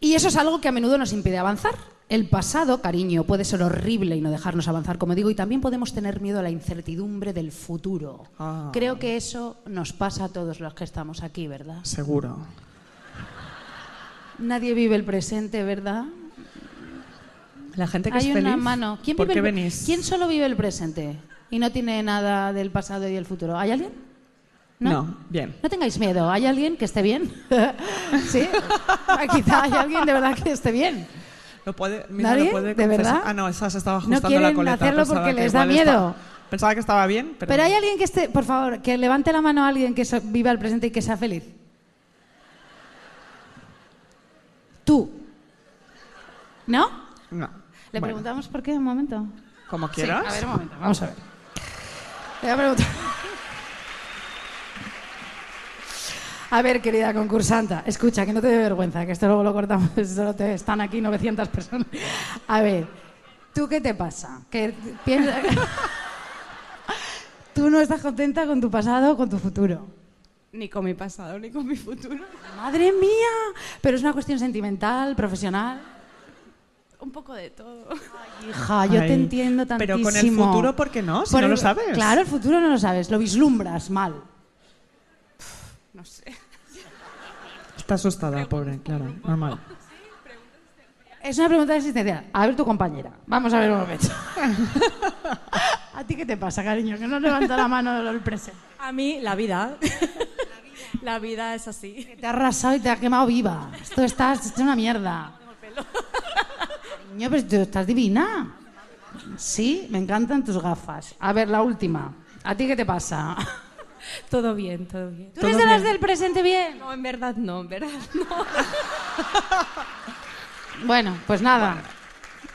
Y eso es algo que a menudo nos impide avanzar. El pasado, cariño, puede ser horrible y no dejarnos avanzar, como digo, y también podemos tener miedo a la incertidumbre del futuro. Ah. Creo que eso nos pasa a todos los que estamos aquí, ¿verdad? Seguro. Nadie vive el presente, ¿verdad? La gente que Hay es una feliz. mano. ¿Quién, ¿Por vive qué el- venís? ¿Quién solo vive el presente y no tiene nada del pasado y del futuro? ¿Hay alguien? No, bien. No tengáis miedo. ¿Hay alguien que esté bien? [laughs] ¿Sí? Quizá hay alguien de verdad que esté bien. Lo puede, mira, ¿Nadie? lo puede ¿De verdad? Ah, no, esa se estaba No ajustando quieren la coleta. hacerlo Pensaba porque que les da miedo. Pensaba que estaba bien, pero... Pero hay alguien que esté, por favor, que levante la mano a alguien que so- viva el presente y que sea feliz. Tú. ¿No? No. Le Bueno, preguntamos por qué, un momento. Como Sí, quieras. a ver, un momento, vamos a ver. Le voy a preguntar. A ver, querida concursanta, escucha, que no te dé vergüenza, que esto luego lo cortamos, [laughs] solo te están aquí 900 personas. A ver, ¿tú qué te pasa? Que piensa... [laughs] ¿Tú no estás contenta con tu pasado o con tu futuro? Ni con mi pasado, ni con mi futuro. ¡Madre mía! Pero es una cuestión sentimental, profesional. Un poco de todo. Hija, yo Ay, te entiendo tantísimo. pero con el futuro, ¿por qué no? Si Por no el- lo sabes. Claro, el futuro no lo sabes, lo vislumbras mal. No sé. Está asustada, pobre, claro, normal. Es una pregunta existencial. A ver tu compañera. Vamos a ver un momento. [laughs] ¿A ti qué te pasa, cariño? Que no levanta la mano el presente. A mí, la vida. [laughs] La vida es así. Te ha arrasado y te ha quemado viva. Esto está, esto es una mierda. Cariño, pero tú estás divina. Sí, me encantan tus gafas. A ver, la última. ¿A ti qué te pasa? Todo bien, todo bien. ¿Tú eres de las del presente bien? No, en verdad no, en verdad no. [laughs] Bueno, pues nada.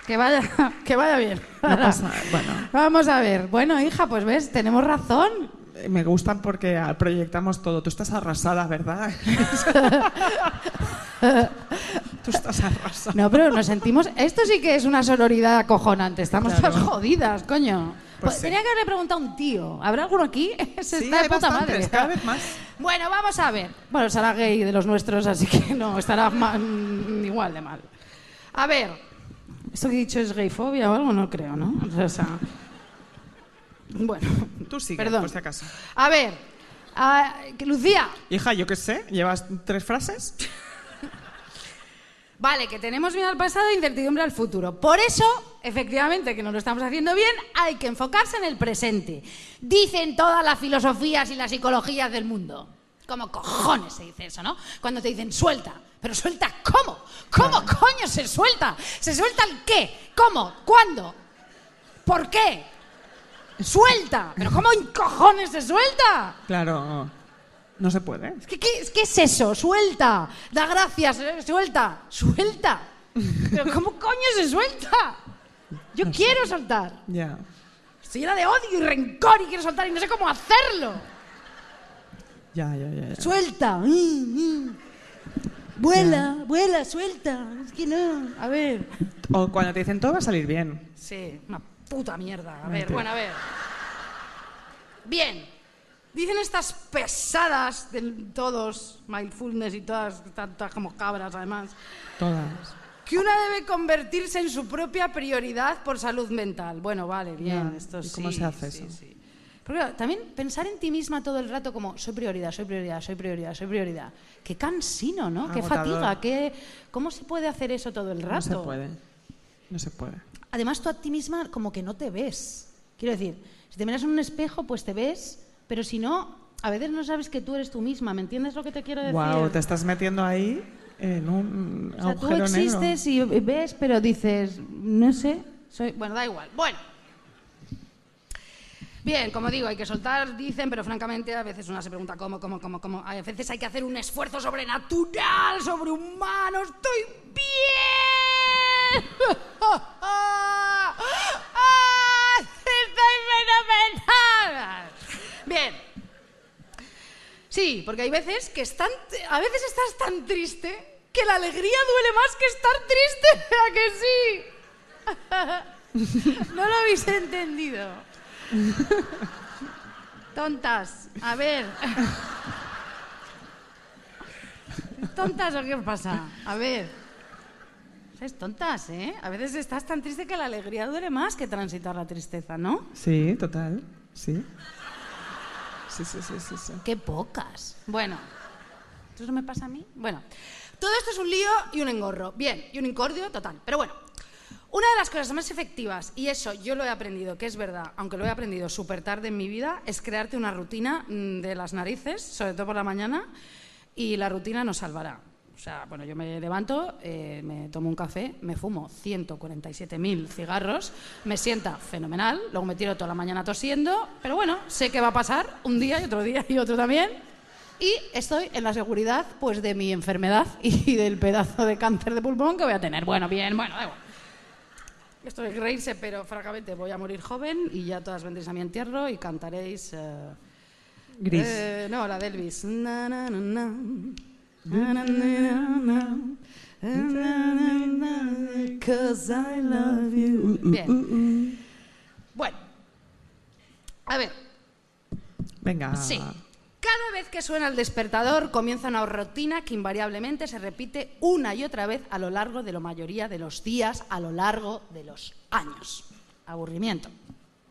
Que vaya, [laughs] que vaya bien. No pasa, bueno, [laughs] Vamos a ver. Bueno, hija, pues ves, tenemos razón. eh, me gustan porque proyectamos todo. Tú estás arrasada, ¿verdad? Tú estás arrasada. No, pero nos sentimos. Esto sí que es una sororidad acojonante. Estamos Claro. todas jodidas, coño. Pues Pues sí. Tenía que haberle preguntado a un tío. ¿Habrá alguno aquí? [laughs] Se Sí, está de puta madre. cada vez más. Bueno, vamos a ver. Bueno, será gay de los nuestros, así que no, estará ma- mm, igual de mal. A ver. ¿Esto que he dicho es gayfobia o algo? No creo, ¿no? O sea. Bueno. Tú sigue, Perdón. por si acaso. A ver. ah, Lucía. Hija, yo qué sé, llevas tres frases. Vale, que tenemos miedo al pasado e incertidumbre al futuro. Por eso, efectivamente, que no lo estamos haciendo bien, hay que enfocarse en el presente. Dicen todas las filosofías y las psicologías del mundo. ¿Cómo cojones se dice eso, no? Cuando te dicen suelta. Pero suelta, ¿cómo? ¿Cómo coño se suelta? ¿Se suelta el qué? ¿Cómo? ¿Cuándo? ¿Por qué? Suelta. ¿Pero cómo en cojones se suelta? Claro, no se puede. ¿Qué, qué- qué es eso? Suelta. Da gracias. eh, Suelta. Suelta. ¿Pero cómo coño se suelta? Yo quiero soltar. Ya. Estoy llena de odio y rencor y quiero soltar y no sé cómo hacerlo. Ya, ya, ya. ya. Suelta. Mm, mm. Vuela, vuela, suelta. Es que no. A ver. O cuando te dicen todo va a salir bien. Sí, una puta mierda. A ver, bueno, a ver. Bien. Dicen estas pesadas de todos, mindfulness y todas, están todas como cabras además, Todas. que una debe convertirse en su propia prioridad por salud mental. Bueno, vale, bien, esto ¿y sí. cómo se hace sí, eso? sí. Pero claro, también pensar en ti misma todo el rato como soy prioridad, soy prioridad, soy prioridad, soy prioridad. Qué cansino, ¿no? Qué Agotador. fatiga, qué... ¿Cómo se puede hacer eso todo el rato? No se puede. No se puede. Además, tú a ti misma como que no te ves. Quiero decir, si te miras en un espejo, pues te ves, pero si no, a veces no sabes que tú eres tú misma. ¿Me entiendes lo que te quiero decir? Wow, te estás metiendo ahí en un o sea, tú negro. existes y ves, pero dices, no sé, soy... Bueno, da igual. Bueno. Bien, como digo, hay que soltar, dicen, pero francamente a veces una se pregunta cómo, cómo, cómo, cómo. A veces hay que hacer un esfuerzo sobrenatural, sobrehumano. ¡Estoy bien! [laughs] ¡Ah! ¡Estoy fenomenal! Bien. Sí, porque hay veces que están, a veces estás tan triste que la alegría duele más que estar triste, [laughs] ¿a que sí? [laughs] No lo habéis entendido. Tontas, a ver. ¿Tontas o qué pasa? A ver. hacéis tontas, ¿eh? A veces estás tan triste que la alegría duele más que transitar la tristeza, ¿no? Sí, total. Sí. Sí, sí, sí, sí. sí. Qué pocas. Bueno, ¿eso no me pasa a mí? Bueno, todo esto es un lío y un engorro. Bien, y un incordio total. Pero bueno, una de las cosas más efectivas, y eso yo lo he aprendido, que es verdad, aunque lo he aprendido súper tarde en mi vida, es crearte una rutina mm, de las narices, sobre todo por la mañana, y la rutina nos salvará. O sea, bueno, yo me levanto, eh, me tomo un café, me fumo 147.000 cigarros, me sienta fenomenal, luego me tiro toda la mañana tosiendo, pero bueno, sé que va a pasar un día y otro día y otro también. Y estoy en la seguridad pues de mi enfermedad [laughs] y del pedazo de cáncer de pulmón que voy a tener. Bueno, bien, bueno, da igual. Esto es reírse, pero francamente voy a morir joven y ya todas vendréis a mi entierro y cantaréis... eh, Gris. eh, no, la de Elvis. Na, na, na, na. Na, na, na, na. Na, na, na, 'cause I love you. Bien. Bueno. A ver, Venga. sí. Cada vez que suena el despertador comienza una rutina que invariablemente se repite una y otra vez a lo largo de la mayoría de los días, a lo largo de los años. Aburrimiento.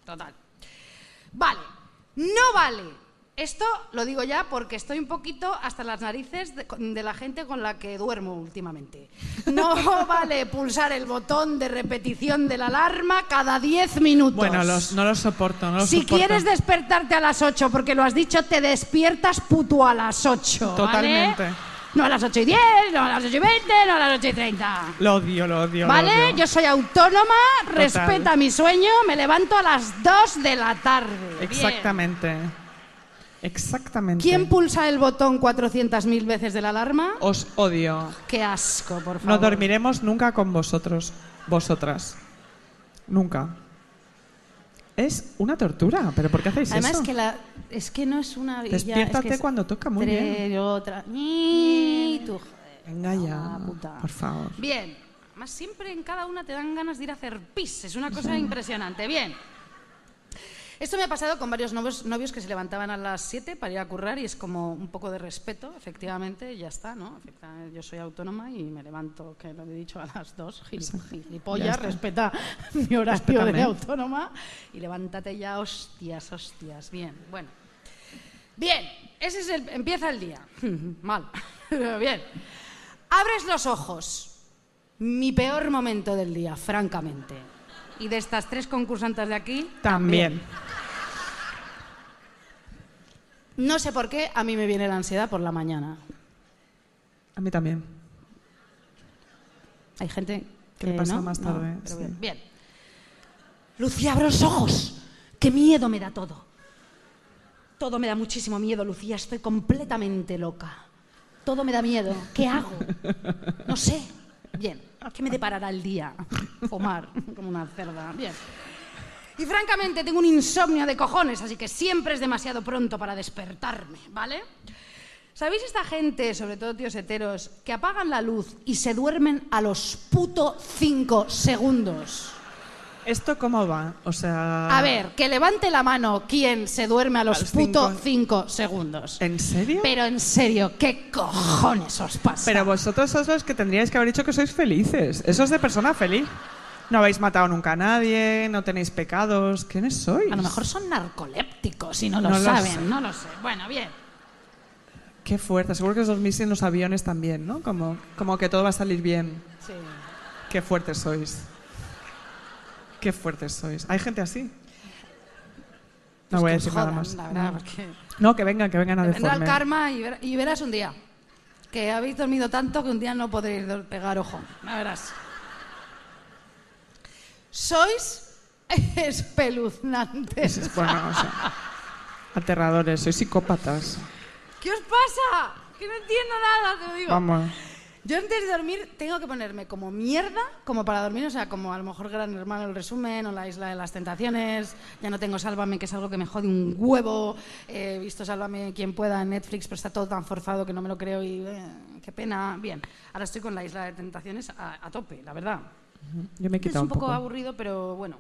Total. Vale, no vale. Esto lo digo ya porque estoy un poquito hasta las narices de, de la gente con la que duermo últimamente. No [laughs] vale pulsar el botón de repetición de la alarma cada 10 minutos. Bueno, los- no los soporto, no los Si soporto. quieres despertarte a las 8 porque lo has dicho, te despiertas puto a las 8. ¿vale? Totalmente. No a las 8 y 10, no a las 8 y 20, no a las 8 y 30. Lo odio, lo odio. lo ¿Vale? odio. Yo soy autónoma, respeta mi sueño, me levanto a las 2 de la tarde. Bien. Exactamente. ¿Quién pulsa el botón 400.000 veces de la alarma? Os odio. Qué asco, por favor. No dormiremos nunca con vosotros, vosotras. Nunca. Es una tortura, pero ¿por qué hacéis Además eso? que la, es que no es una... ya, es que Despiértate es cuando toca, muy tres, bien. otra... Y tú, joder. Venga ya, Ah, puta. por favor. Bien. Además, siempre en cada una te dan ganas de ir a hacer pis. Es una cosa impresionante. Bien. Esto me ha pasado con varios novios, novios que se levantaban a las 7 para ir a currar y es como un poco de respeto, efectivamente, y ya está, ¿no? Efectivamente, yo soy autónoma y me levanto, que lo he dicho, a las 2, Ya gilipollas, respeta [laughs] mi horario de autónoma y levántate ya, hostias, hostias. Bien, bueno. Bien, ese es el, empieza el día. [laughs] Mal. [laughs] Bien. Abres los ojos. Mi peor momento del día, francamente. Y de estas tres concursantes de aquí, También. no sé por qué a mí me viene la ansiedad por la mañana. A mí también. Hay gente Que le pasa no, más no, tarde, pero sí. bien. Bien. Lucía, abro los ojos. Qué miedo me da todo. Todo me da muchísimo miedo, Lucía. Estoy completamente loca. Todo me da miedo. ¿Qué hago? No sé. Bien. ¿Qué me deparará el día? Fumar como una cerda. Bien. Y francamente tengo un insomnio de cojones, así que siempre es demasiado pronto para despertarme, ¿vale? ¿Sabéis esta gente, sobre todo tíos heteros, que apagan la luz y se duermen a los puto cinco segundos? ¿Esto cómo va? O sea... A ver, que levante la mano quien se duerme a los, A los puto cinco. cinco segundos. ¿En serio? Pero en serio, ¿qué cojones os pasa? Pero vosotros sois los que tendríais que haber dicho que sois felices. Eso es de persona feliz. No habéis matado nunca a nadie, no tenéis pecados. ¿Quiénes sois? A lo mejor son narcolépticos y no lo No saben, no lo sé. Bueno, bien. Qué fuerte. Seguro que os dormís en los aviones también, ¿no? Como, como que todo va a salir bien. Sí. Qué fuertes sois. Qué fuertes sois. ¿Hay gente así? No voy a decir nada más. La No. que vengan, que vengan a deforme. karma y, ver- y verás un día que habéis dormido tanto que un día no podréis pegar ojo. Ya verás. Sois [laughs] espeluznantes. Es- Bueno, o sea, aterradores, sois psicópatas. ¿Qué os pasa? Que no entiendo nada, te lo digo. Vamos. Yo antes de dormir tengo que ponerme como mierda, como para dormir, o sea, como a lo mejor Gran Hermano el resumen o la Isla de las Tentaciones. Ya no tengo Sálvame, que es algo que me jode un huevo. He visto Sálvame quien pueda en Netflix, pero está todo tan forzado que no me lo creo y eh, qué pena. Bien, ahora estoy con la Isla de Tentaciones a, a tope, la verdad. Yo me he Es quitado un poco, poco. aburrido, pero bueno.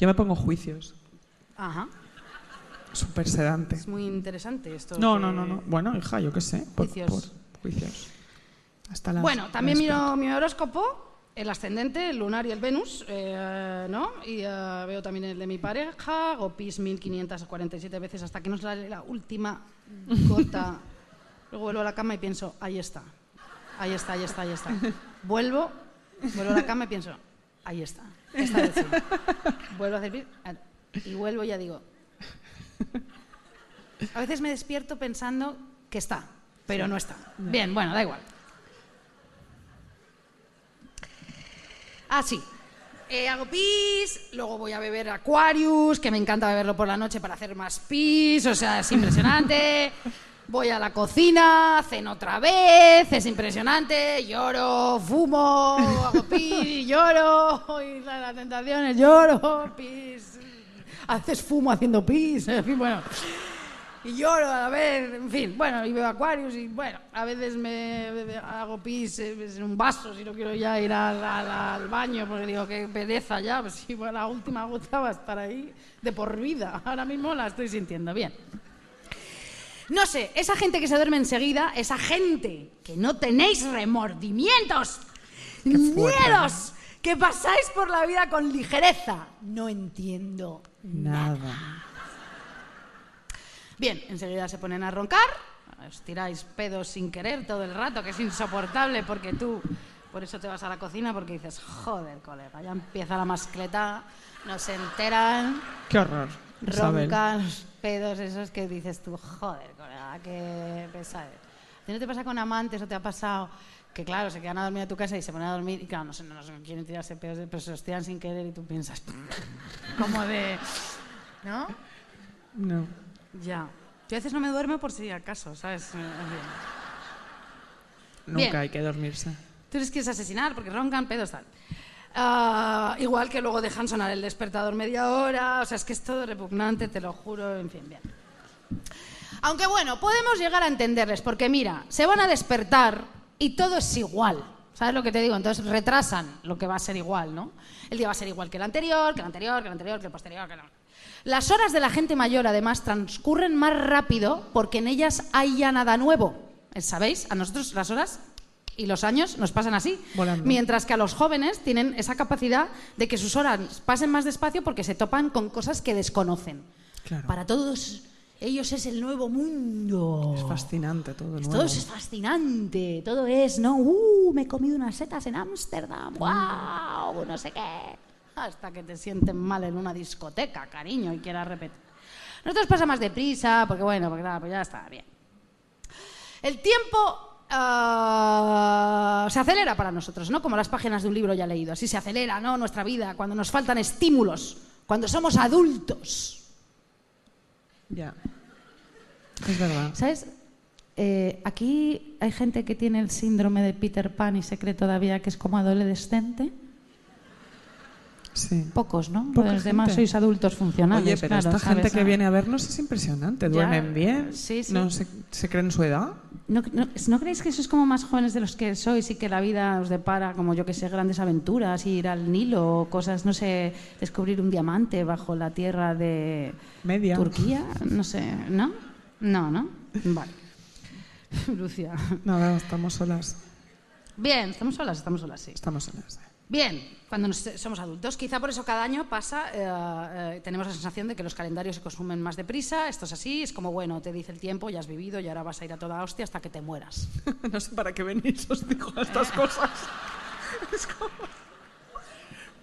Yo me pongo juicios. Ajá. Súper sedante. Es muy interesante esto. No, que- no, no, no. Bueno, hija, yo qué sé. Por, Juicios. por juicios. Hasta las, Bueno, también las- miro mi horóscopo el ascendente, el lunar y el Venus, eh, ¿no? Y eh, veo también el de mi pareja, hago pis 1547 veces hasta que no sale la última gota. [laughs] Luego vuelvo a la cama y pienso, ahí está, ahí está, ahí está, ahí está. Vuelvo, vuelvo a la cama y pienso, ahí está, esta vez sí. Vuelvo a hacer pis y vuelvo y ya digo. A veces me despierto pensando que está, pero no está. Bien, bueno, da igual. Ah, sí. Eh, hago pis, luego voy a beber Aquarius, que me encanta beberlo por la noche para hacer más pis, o sea, es impresionante. Voy a la cocina, ceno otra vez, es impresionante, lloro, fumo, hago pis, lloro, y la, la tentación es lloro, pis, haces fumo haciendo pis, en fin, bueno y lloro a la vez, en fin, bueno, y veo Aquarius y bueno, a veces me, me- hago pis en un vaso si no quiero ya ir al, al- al baño porque digo, qué pereza ya, pues bueno, la última gota va a estar ahí de por vida, ahora mismo la estoy sintiendo bien. No sé, esa gente que se duerme enseguida, esa gente que no tenéis remordimientos, miedos, que pasáis por la vida con ligereza, no entiendo Nada. Bien, enseguida se ponen a roncar, os tiráis pedos sin querer todo el rato, que es insoportable porque tú, por eso te vas a la cocina, porque dices, joder, colega, ya empieza la mascleta, no se enteran, Qué horror. Roncan los pedos esos que dices tú, joder, colega, qué pesado. ¿Y no te pasa con amantes o te ha pasado que, claro, se quedan a dormir a tu casa y se ponen a dormir y, claro, no, sé, no, no quieren tirarse pedos, pero se los tiran sin querer y tú piensas, [laughs] como de... ¿No? No. Ya. Yo a veces no me duermo por si acaso, ¿sabes? Nunca Bien. hay que dormirse. Tú les quieres asesinar porque roncan pedos tal. Ah, igual que luego dejan sonar el despertador media hora, o sea, es que es todo repugnante, te lo juro, en fin, bien. Aunque bueno, podemos llegar a entenderles, porque mira, se van a despertar y todo es igual. ¿Sabes lo que te digo? Entonces retrasan lo que va a ser igual, ¿no? El día va a ser igual que el anterior, que el anterior, que el anterior, que el posterior, que el... Las horas de la gente mayor, además, transcurren más rápido porque en ellas hay ya nada nuevo. ¿Sabéis? A nosotros las horas y los años nos pasan así. Volando. Mientras que a los jóvenes tienen esa capacidad de que sus horas pasen más despacio porque se topan con cosas que desconocen. Claro. Para todos ellos es el nuevo mundo. Es fascinante todo nuevo. Todo es fascinante, todo es, ¿no? ¡Uh! Me he comido unas setas en Ámsterdam, ¡wow! No sé qué. Hasta que te sienten mal en una discoteca, cariño, y quieras repetir. Nosotros pasa más deprisa, porque bueno, porque claro, pues ya está bien. El tiempo ah, se acelera para nosotros, ¿no? Como las páginas de un libro ya leído. Así se acelera, ¿no? Nuestra vida, cuando nos faltan estímulos, cuando somos adultos. Ya. Es verdad. ¿Sabes? Eh, aquí hay gente que tiene el síndrome de Peter Pan y se cree todavía que es como adolescente. Sí. Pocos, ¿no? Poca Los demás sois adultos funcionales. Oye, pero claro, esta ¿sabes? gente que Ah. viene a vernos es impresionante. Duermen bien. sí, sí. No se, se creen su edad. ¿No, no, ¿no creéis que sois como más jóvenes de los que sois y que la vida os depara, como yo que sé, grandes aventuras, ir al Nilo o cosas, no sé, descubrir un diamante bajo la tierra de Media. Turquía? No sé, ¿no? No, ¿no? Vale. [laughs] Lucia. Nada, estamos solas. Bien, estamos solas, estamos solas, sí. Estamos solas. Bien, cuando nos- somos adultos, quizá por eso cada año pasa, eh, eh, tenemos la sensación de que los calendarios se consumen más deprisa, esto es así, es como, bueno, te dice el tiempo, ya has vivido y ahora vas a ir a toda hostia hasta que te mueras. [laughs] no sé para qué venís, os digo estas cosas. [laughs] Es como...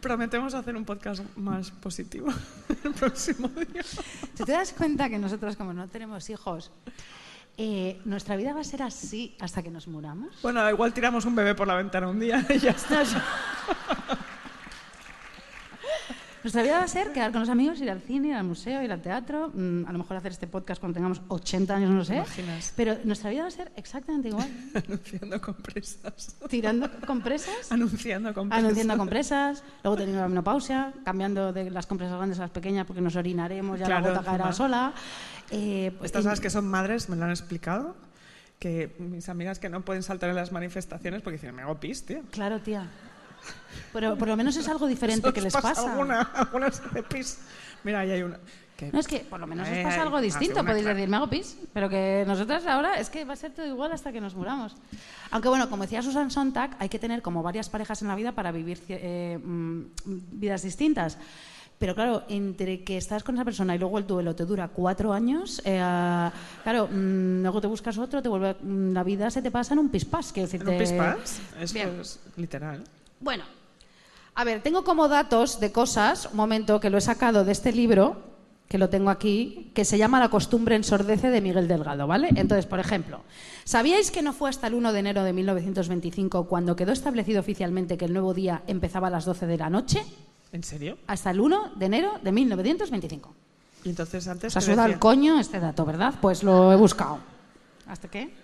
Prometemos hacer un podcast más positivo [laughs] el próximo día. Si te das cuenta que nosotros, como no tenemos hijos, eh, nuestra vida va a ser así hasta que nos muramos. Bueno, igual tiramos un bebé por la ventana un día y ya está. [laughs] Nuestra vida va a ser quedar con los amigos, ir al cine, ir al museo, ir al teatro, mm, a lo mejor hacer este podcast cuando tengamos 80 años, no sé. imaginas? Pero nuestra vida va a ser exactamente igual. [laughs] Anunciando compresas. Tirando compresas. Anunciando compresas. Anunciando compresas, luego teniendo la menopausia, cambiando de las compresas grandes a las pequeñas porque nos orinaremos, ya Claro, la gota caerá sola. Eh, pues, Estas las que son madres me lo han explicado. Que mis amigas que no pueden saltar en las manifestaciones porque dicen, me hago pis, tío. Claro, tía. Pero por lo menos es algo diferente ¿Os que les pasa. Alguna, alguna se hace pis. Mira, ahí hay una. Que- No, es que por lo menos os Ay, pasa algo distinto, segunda, podéis decir, me hago pis, pero que nosotras ahora es que va a ser todo igual hasta que nos muramos. Aunque bueno, como decía Susan Sontag, hay que tener como varias parejas en la vida para vivir eh, mm, vidas distintas. Pero claro, entre que estás con esa persona y luego el duelo te dura cuatro años, eh, claro, mm, luego te buscas otro, te vuelve, mm, la vida se te pasa en un pispás, quiero ¿En decirte. un pispás? Eso Bien. es literal. Bueno, a ver, tengo como datos de cosas, un momento que lo he sacado de este libro, que lo tengo aquí, que se llama La costumbre ensordece de Miguel Delgado, ¿vale? Entonces, por ejemplo, ¿sabíais que no fue hasta el 1 de enero de 1925 cuando quedó establecido oficialmente que el nuevo día empezaba a las 12 de la noche? ¿En serio? Hasta el 1 de enero de 1925. Y entonces antes. Os ha ¿qué sudado el coño este dato, ¿verdad? Pues lo he buscado. ¿Hasta qué?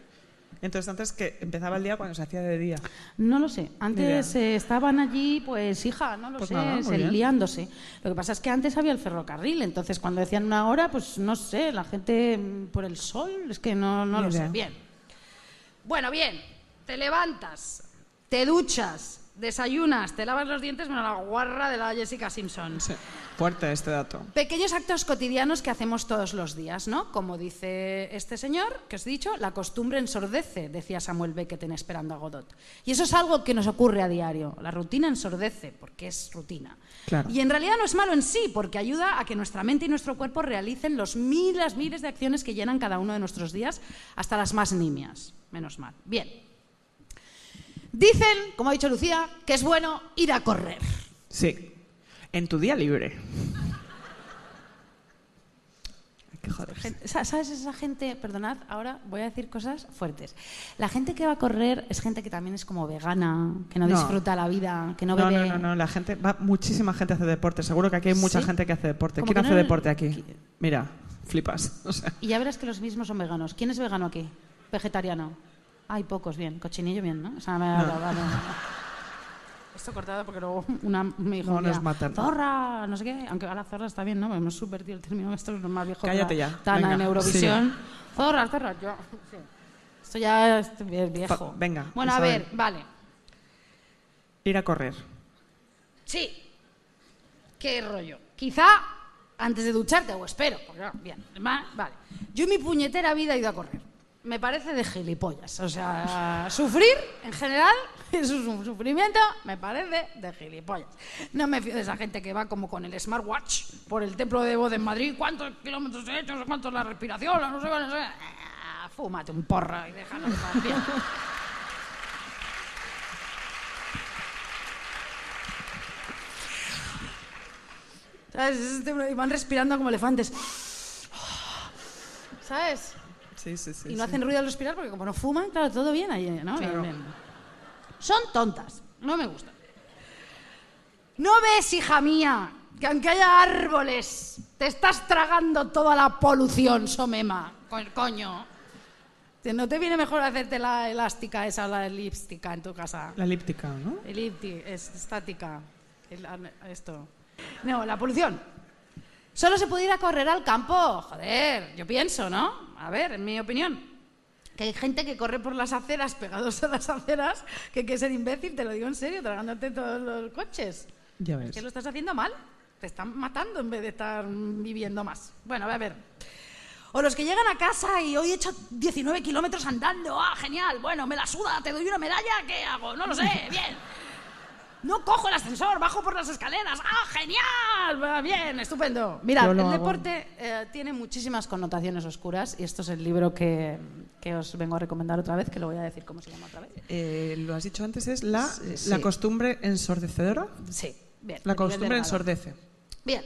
Entonces antes que empezaba el día cuando se hacía de día. No lo sé. Antes eh, estaban allí, pues hija, no lo Pues sé, nada, se- liándose. Lo que pasa es que antes había el ferrocarril, entonces cuando decían una hora, pues no sé, la gente mm, por el sol, es que no, no lo sé. Bien. Bueno, bien. Te levantas, te duchas, desayunas, te lavas los dientes, menos la guarra de la Jessica Simpson. Sí. Fuerte este dato. Pequeños actos cotidianos que hacemos todos los días, ¿no? Como dice este señor, que os he dicho, la costumbre ensordece, decía Samuel Beckett en Esperando a Godot. Y eso es algo que nos ocurre a diario. La rutina ensordece, porque es rutina. Claro. Y en realidad no es malo en sí, porque ayuda a que nuestra mente y nuestro cuerpo realicen los miles, miles de acciones que llenan cada uno de nuestros días, hasta las más nimias. Menos mal. Bien. Dicen, como ha dicho Lucía, que es bueno ir a correr. Sí. En tu día libre. ¿Sabes esa gente? Perdonad, ahora voy a decir cosas fuertes. La gente que va a correr es gente que también es como vegana, que no, No. disfruta la vida, que no No, bebe. no, no, no, la gente, va, muchísima gente hace deporte. Seguro que aquí hay mucha ¿Sí? gente que hace deporte. ¿Quién hace no- deporte aquí? Mira, flipas. [laughs] O sea, Y ya verás que los mismos son veganos. ¿Quién es vegano aquí? Vegetariano. Hay pocos, bien. Cochinillo, bien, ¿no? O sea, me No. vale, vale. [laughs] Esto cortado porque luego una me dijo No nos día, matan. zorra, no sé qué, aunque ahora zorra está bien, ¿no? Hemos subvertido el término, esto es lo más viejo Cállate ya, Tana venga, en Eurovisión. Zorra, zorra, yo. sí. Esto ya es viejo. Venga, Bueno, a ver, vale. ir a correr. Sí. ¿Qué rollo? Quizá antes de ducharte, o espero, porque no, bien, va- vale. Yo en mi puñetera vida he ido a correr. Me parece de gilipollas. O sea, sufrir en general [laughs] es un sufrimiento, me parece de gilipollas. No me fío de esa gente que va como con el smartwatch por el templo de Voz en Madrid. ¿Cuántos kilómetros he hecho? Cuántos la respiración, no sé, no sé. Ah, Fúmate un porra y déjalo en. [laughs] ¿Sabes? Es Y van respirando como elefantes. [sighs] ¿Sabes? Sí, sí, sí. y no sí. hacen ruido al respirar porque como no fuman, claro, todo bien ahí, ¿no? Claro. Bien, bien. Son tontas, no me gustan. ¿No ves, hija mía, que aunque haya árboles, te estás tragando toda la polución, somema? Co- Coño. ¿Te- ¿No te viene mejor hacerte la elástica esa, la elíptica en tu casa? La elíptica, ¿no? Elipti, es estática. El- esto. No, la polución. Solo se puede ir a correr al campo. Joder, yo pienso, ¿no? A ver, en mi opinión. Que hay gente que corre por las aceras, pegados a las aceras, que hay que ser imbécil, te lo digo en serio, tragándote todos los coches. Ya ves. Que lo estás haciendo mal. Te están matando en vez de estar viviendo más. Bueno, a ver. O los que llegan a casa y hoy he hecho 19 kilómetros andando. ¡Ah, genial! Bueno, me la suda, te doy una medalla. ¿Qué hago? No lo sé. Bien. No cojo el ascensor, bajo por las escaleras. ¡Ah, genial! Va Bien, estupendo. Mira, el hago. deporte eh, tiene muchísimas connotaciones oscuras y esto es el libro que, que os vengo a recomendar otra vez, que lo voy a decir cómo se llama otra vez. Eh, lo has dicho antes, es la, Sí. la costumbre ensordecedora. Sí, bien. La costumbre ensordece. Bien.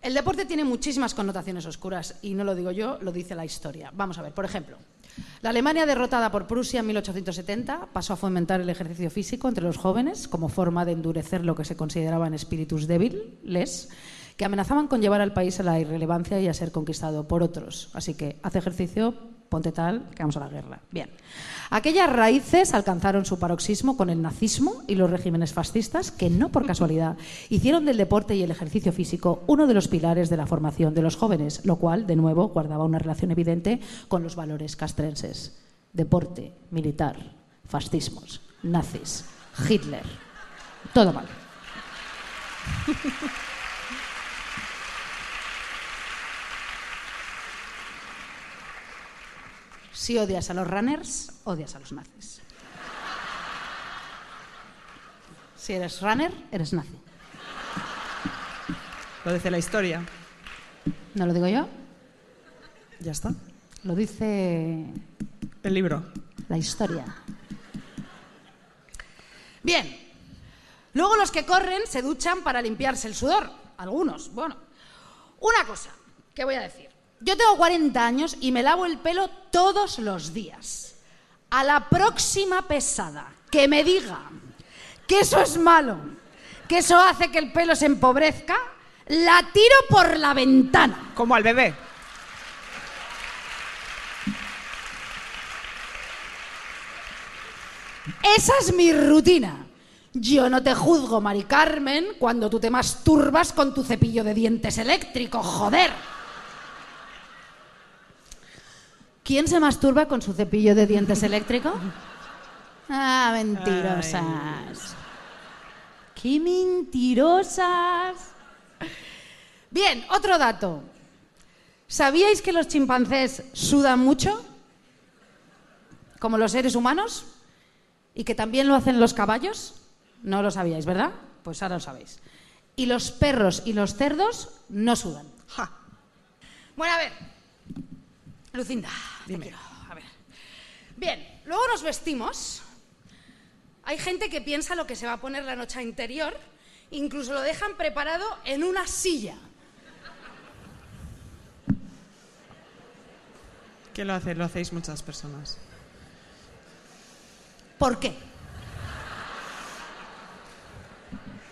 El deporte tiene muchísimas connotaciones oscuras y no lo digo yo, lo dice la historia. Vamos a ver, por ejemplo, la Alemania derrotada por Prusia en 1870 pasó a fomentar el ejercicio físico entre los jóvenes como forma de endurecer lo que se consideraban espíritus débiles que amenazaban con llevar al país a la irrelevancia y a ser conquistado por otros. Así que haz ejercicio, ponte tal, que vamos a la guerra. Bien. Aquellas raíces alcanzaron su paroxismo con el nazismo y los regímenes fascistas que no por casualidad [laughs] hicieron del deporte y el ejercicio físico uno de los pilares de la formación de los jóvenes, lo cual, de nuevo, guardaba una relación evidente con los valores castrenses. Deporte, militar, fascismos, nazis, Hitler. Todo mal. [laughs] Si odias a los runners, odias a los nazis. Si eres runner, eres nazi. Lo dice la historia. ¿No lo digo yo? Ya está. Lo dice El libro. la historia. Bien. Luego los que corren se duchan para limpiarse el sudor. Algunos. Bueno. Una cosa que voy a decir. Yo tengo 40 años y me lavo el pelo todos los días. A la próxima pesada que me diga que eso es malo, que eso hace que el pelo se empobrezca, la tiro por la ventana. Como al bebé. Esa es mi rutina. Yo no te juzgo, Mari Carmen, cuando tú te masturbas con tu cepillo de dientes eléctrico, joder. ¿Quién se masturba con su cepillo de dientes eléctrico? Ah, mentirosas. ¡Qué mentirosas! Bien, otro dato. ¿Sabíais que los chimpancés sudan mucho? Como los seres humanos. ¿Y que también lo hacen los caballos? No lo sabíais, ¿verdad? Pues ahora lo sabéis. Y los perros y los cerdos no sudan. Ja. Bueno, a ver. Lucinda, te Dime. quiero. A ver. Bien, luego nos vestimos. Hay gente que piensa lo que se va a poner la noche interior, incluso lo dejan preparado en una silla. ¿Quién lo hace? Lo hacéis muchas personas. ¿Por qué? Pues,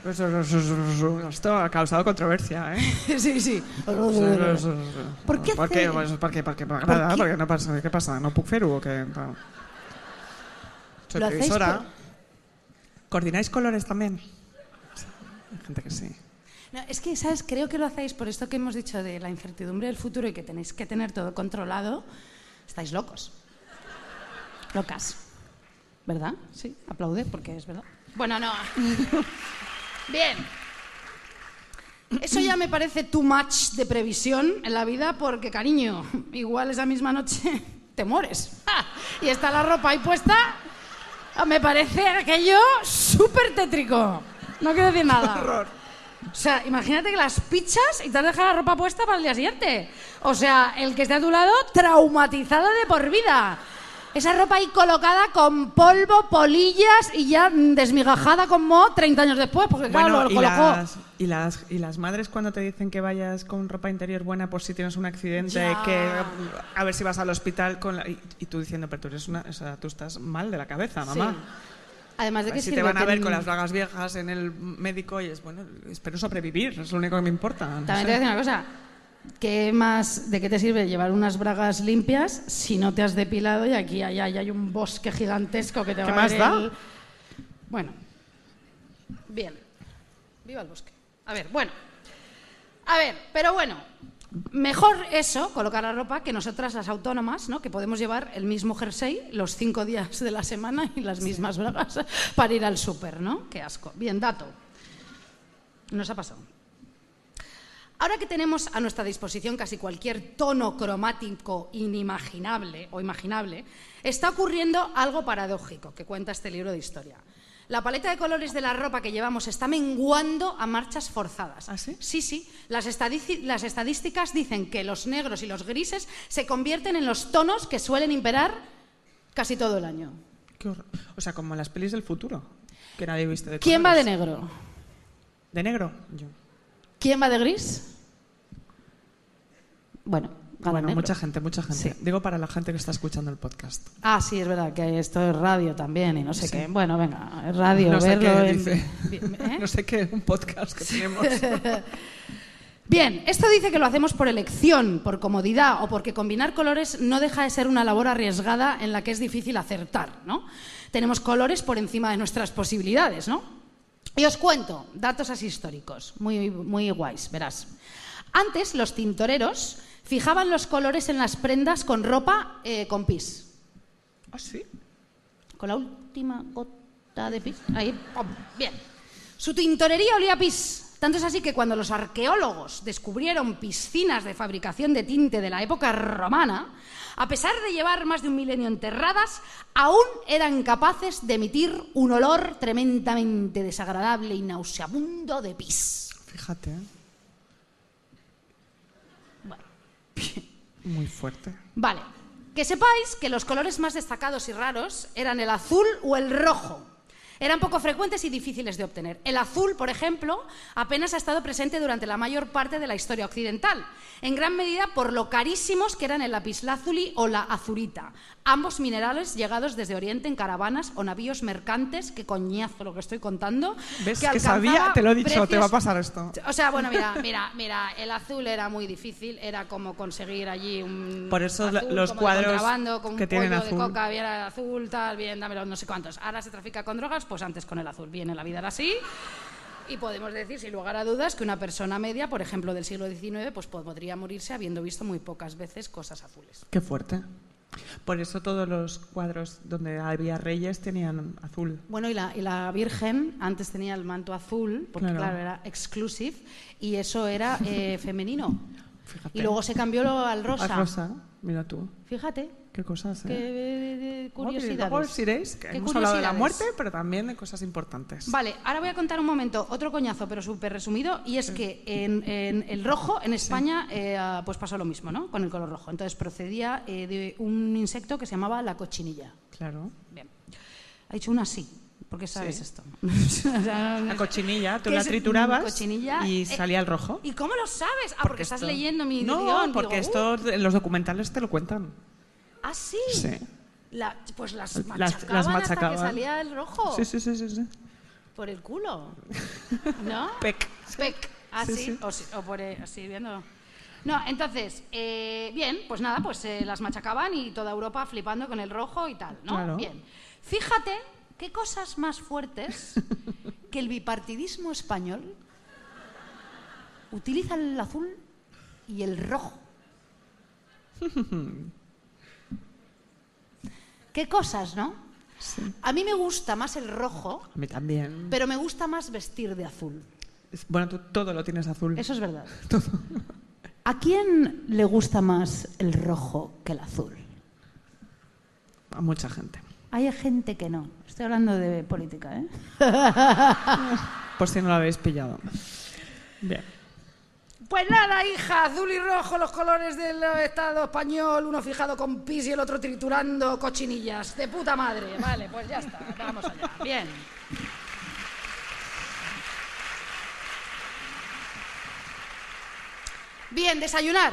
Esto ha causado controversia, ¿eh? [laughs] sí, sí. ¿Por qué ¿Por qué? Pues perquè, perquè ¿Por m'agrada, qué? perquè no passa, què passa? No puc fer-ho o què? No. Soy ¿Lo previsora. por- ¿Coordináis colores también? Hay gente que sí. No, es que, ¿sabes? Creo que lo hacéis por esto que hemos dicho de la incertidumbre del futuro y que tenéis que tener todo controlado. Estáis locos. Locas. ¿Verdad? Sí, aplaude porque es verdad. Bueno, no. [laughs] Bien. Eso ya me parece too much de previsión en la vida porque, cariño, igual esa misma noche [laughs] te mueres. ¡Ja! Y está la ropa ahí puesta. Me parece aquello súper tétrico. No quiero decir nada. [laughs] O sea, imagínate que las pichas y te has dejado la ropa puesta para el día siguiente. O sea, el que esté a tu lado, traumatizado de por vida. Esa ropa ahí colocada con polvo, polillas y ya desmigajada como 30 años después, porque claro, Bueno, lo y colocó. las, y, las, y las madres cuando te dicen que vayas con ropa interior buena por si tienes un accidente, Ya. que a ver si vas al hospital con la- y, y tú diciendo, pero tú eres una, o sea, tú estás mal de la cabeza, mamá. Además de que si te sirve van a que ver con las bragas viejas en el médico y es bueno, espero sobrevivir, es lo único que me importa. no También te voy a decir una cosa. ¿Qué más, ¿De qué te sirve llevar unas bragas limpias si no te has depilado y aquí hay, hay, hay un bosque gigantesco que te ¿Qué va a más da? el- Bueno. Bien. Viva el bosque. A ver, bueno. A ver, pero bueno. Mejor eso, colocar la ropa, que nosotras las autónomas, ¿no? Que podemos llevar el mismo jersey los cinco días de la semana y las mismas bragas para ir al súper, ¿no? Qué asco. Bien, dato. Nos ha pasado. Ahora que tenemos a nuestra disposición casi cualquier tono cromático inimaginable o imaginable, está ocurriendo algo paradójico que cuenta este libro de historia. La paleta de colores de la ropa que llevamos está menguando a marchas forzadas. ¿Ah, sí? Sí, sí. Las, estadísticas dicen que los negros y los grises se convierten en los tonos que suelen imperar casi todo el año. Qué. O sea, como las pelis del futuro, que nadie viste de ¿Quién va de negro? ¿De negro? Yo. ¿Quién va de gris? Bueno, gana Bueno, negro. mucha gente, mucha gente. Sí. Digo para la gente que está escuchando el podcast. Ah, sí, es verdad que esto es radio también y no sé qué. Bueno, venga, es radio, no sé verlo qué en- dice. ¿Eh? [laughs] No sé qué, un podcast que tenemos. [laughs] Bien, esto dice que lo hacemos por elección, por comodidad o porque combinar colores no deja de ser una labor arriesgada en la que es difícil acertar, ¿no? Tenemos colores por encima de nuestras posibilidades, ¿no? Y os cuento datos así históricos, muy, muy guays, verás. Antes los tintoreros fijaban los colores en las prendas con ropa eh, con pis. ¿Ah, sí? Con la última gota de pis. Ahí, pum, bien. Su tintorería olía a pis. Tanto es así que cuando los arqueólogos descubrieron piscinas de fabricación de tinte de la época romana, a pesar de llevar más de un milenio enterradas, aún eran capaces de emitir un olor tremendamente desagradable y nauseabundo de pis. Fíjate, ¿eh? Bueno. [laughs] muy fuerte. Vale. Que sepáis que los colores más destacados y raros eran el azul o el rojo. Eran poco frecuentes y difíciles de obtener. El azul, por ejemplo, apenas ha estado presente durante la mayor parte de la historia occidental, en gran medida por lo carísimos que eran el lapislázuli o la azurita, ambos minerales llegados desde Oriente en caravanas o navíos mercantes, que coñazo lo que estoy contando. ¿Ves que, sabía? Te lo he dicho, te va a pasar esto. o sea, bueno, mira, mira, mira, el azul era muy difícil, era como conseguir allí un Por eso azul, los cuadros contrabando, con un que tienen pollo azul. de coca, bien azul, tal, bien, dámelo, no sé cuántos. Ahora se trafica con drogas, pues antes con el azul. Bien, en la vida era así. Y podemos decir, sin lugar a dudas, que una persona media, por ejemplo, del siglo XIX, pues podría morirse habiendo visto muy pocas veces cosas azules. Qué fuerte. Por eso todos los cuadros donde había reyes tenían azul. Bueno, y la, y la Virgen antes tenía el manto azul, porque Claro. claro, era exclusive, y eso era eh, femenino. [laughs] Fíjate. Y luego se cambió al rosa. A rosa, mira tú. Fíjate, Qué cosas, qué ¿eh? Luego curiosidades. os iréis, que Qué hemos hablado de la muerte, pero también de cosas importantes. Vale, ahora voy a contar un momento otro coñazo, pero súper resumido, y es que en, en el rojo, en España, eh, ah, pues pasó lo mismo, ¿no? Con el color rojo. Entonces procedía eh, de un insecto que se llamaba la cochinilla. Claro. Bien. Ha dicho una sí, porque sabes Sí. esto. [laughs] La cochinilla, tú ¿Qué la triturabas cochinilla? y Eh, salía el rojo. ¿Y cómo lo sabes? Ah, porque, estás esto- leyendo mi No, guion. porque Digo, esto en los documentales te lo cuentan. "Uh, ah, sí. Sí. La- pues las machacaban, las hasta machacaban. que salía el rojo. Sí, sí, sí, sí. sí. Por el culo. [laughs] ¿No? Pec. Spec. Así, Sí, sí. O, si- o por eh, así viendo. No, entonces, eh, bien, pues nada, pues eh, las machacaban y toda Europa flipando con el rojo y tal, ¿no? Claro. Bien. Fíjate qué cosas más fuertes [laughs] que el bipartidismo español utiliza el azul y el rojo. [laughs] qué cosas, ¿no? Sí. A mí me gusta más el rojo, A mí también. pero me gusta más vestir de azul. Bueno, tú todo lo tienes azul. Eso es verdad. [laughs] ¿A quién le gusta más el rojo que el azul? A mucha gente. Hay gente que no. Estoy hablando de política, ¿eh? [laughs] Por si no lo habéis pillado. Bien. Pues nada, hija, azul y rojo, los colores del Estado español, uno fijado con pis y el otro triturando cochinillas. De puta madre. Vale, pues ya está, vamos allá. Bien. Bien, desayunar.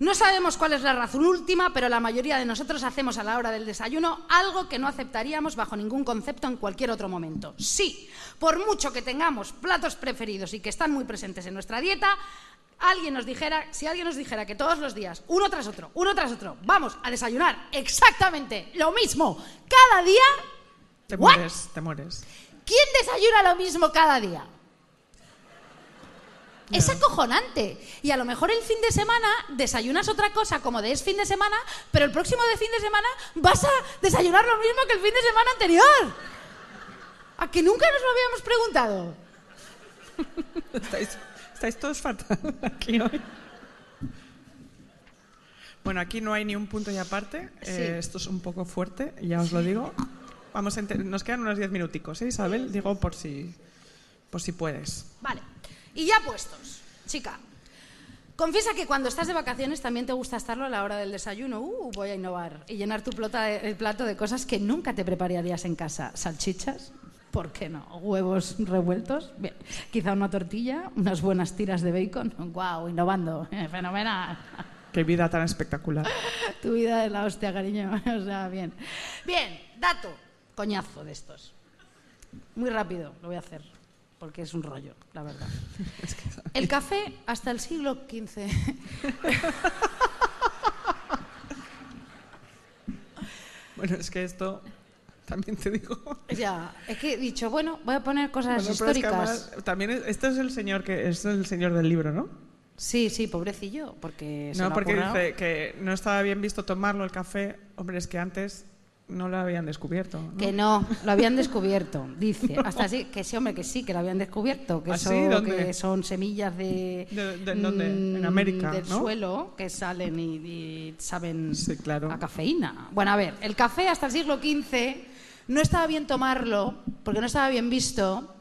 No sabemos cuál es la razón última, pero la mayoría de nosotros hacemos a la hora del desayuno algo que no aceptaríamos bajo ningún concepto en cualquier otro momento. Sí, por mucho que tengamos platos preferidos y que están muy presentes en nuestra dieta, alguien nos dijera, si alguien nos dijera que todos los días, uno tras otro, uno tras otro, vamos a desayunar exactamente lo mismo cada día, Te ¿What? mueres, te mueres. ¿quién desayuna lo mismo cada día? Es acojonante. Y a lo mejor el fin de semana desayunas otra cosa como de es fin de semana, pero el próximo de fin de semana vas a desayunar lo mismo que el fin de semana anterior. ¿A que nunca nos lo habíamos preguntado? [laughs] Estáis, todos fatal [laughs] aquí hoy. Bueno, aquí no hay ni un punto y aparte. Eh, esto es un poco fuerte, ya os lo digo. Vamos a nos quedan unos 10 minuticos, ¿eh, Isabel? Digo por si, por si puedes. Vale. Y ya puestos, chica. Confiesa que cuando estás de vacaciones también te gusta estarlo a la hora del desayuno. Uh, voy a innovar. Y llenar tu el plato de cosas que nunca te prepararías en casa. Salchichas, ¿por qué no? Huevos revueltos, bien. Quizá una tortilla, unas buenas tiras de bacon. ¡Guau! innovando. Eh, fenomenal. Qué vida tan espectacular. [laughs] Tu vida es la hostia, cariño. [laughs] O sea, bien. Bien, dato. Coñazo de estos. Muy rápido, lo voy a hacer. Porque es un rollo, la verdad. [laughs] El café hasta el siglo XV. Bueno, es que esto también te digo. ya, es que he dicho, bueno, voy a poner cosas Bueno, pero es que históricas. además también es- esto es el señor que es el señor del libro, ¿no? Sí, sí, pobrecillo, porque se No, lo porque dice que no estaba bien visto tomarlo el café. Hombre, es que antes no lo habían descubierto. ¿no? Que no, lo habían descubierto, dice. Hasta así, que sí, hombre, que sí, que lo habían descubierto. Que, ¿Ah, son, que son semillas de, ¿De- de dónde? En mm, América, del ¿no? suelo que salen y, y saben Sí, claro. a cafeína. Bueno, a ver, el café hasta el siglo XV no estaba bien tomarlo, porque no estaba bien visto,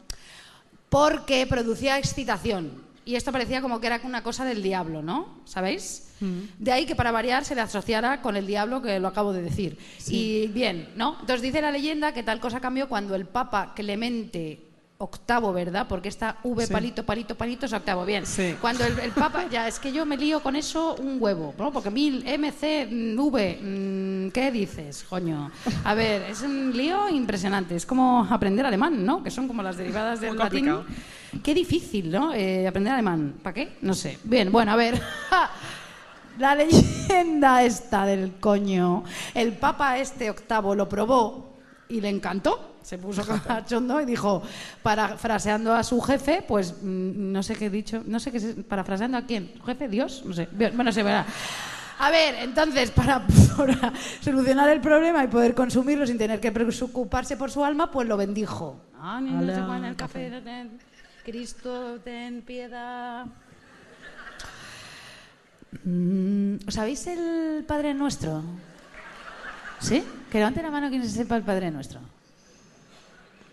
porque producía excitación. Y esto parecía como que era una cosa del diablo, ¿no? ¿Sabéis? De ahí que para variar se le asociara con el diablo, que lo acabo de decir. Y bien, ¿no? Entonces dice la leyenda que tal cosa cambió cuando el Papa Clemente octavo, ¿verdad? Porque está V Sí. palito, palito, palito es octavo. Bien. Sí. Cuando el, el Papa, ya es que yo me lío con eso un huevo, ¿no? Porque mil, MC, mm, V, mm, ¿qué dices, coño? A ver, es un lío impresionante. Es como aprender alemán, ¿no? Que son como las derivadas del latín. Qué difícil, ¿no? Eh, aprender alemán. ¿Para qué? No sé. Bien, bueno, a ver. [laughs] La leyenda esta del coño. El Papa este octavo lo probó y le encantó. Se puso [laughs] cachondo y dijo, parafraseando a su jefe, pues mm, no sé qué he dicho, no sé qué, es- parafraseando a quién, ¿Su jefe, Dios, no sé, bueno, se verá. A ver, entonces, para, [laughs] para solucionar el problema y poder consumirlo sin tener que preocuparse por su alma, pues lo bendijo. Ah, ni no Alea, sé cuál, el café. ten- Cristo, ten piedad. Mm, ¿Os sabéis el Padre Nuestro? ¿Sí? Que levante la mano quien se sepa el Padre Nuestro.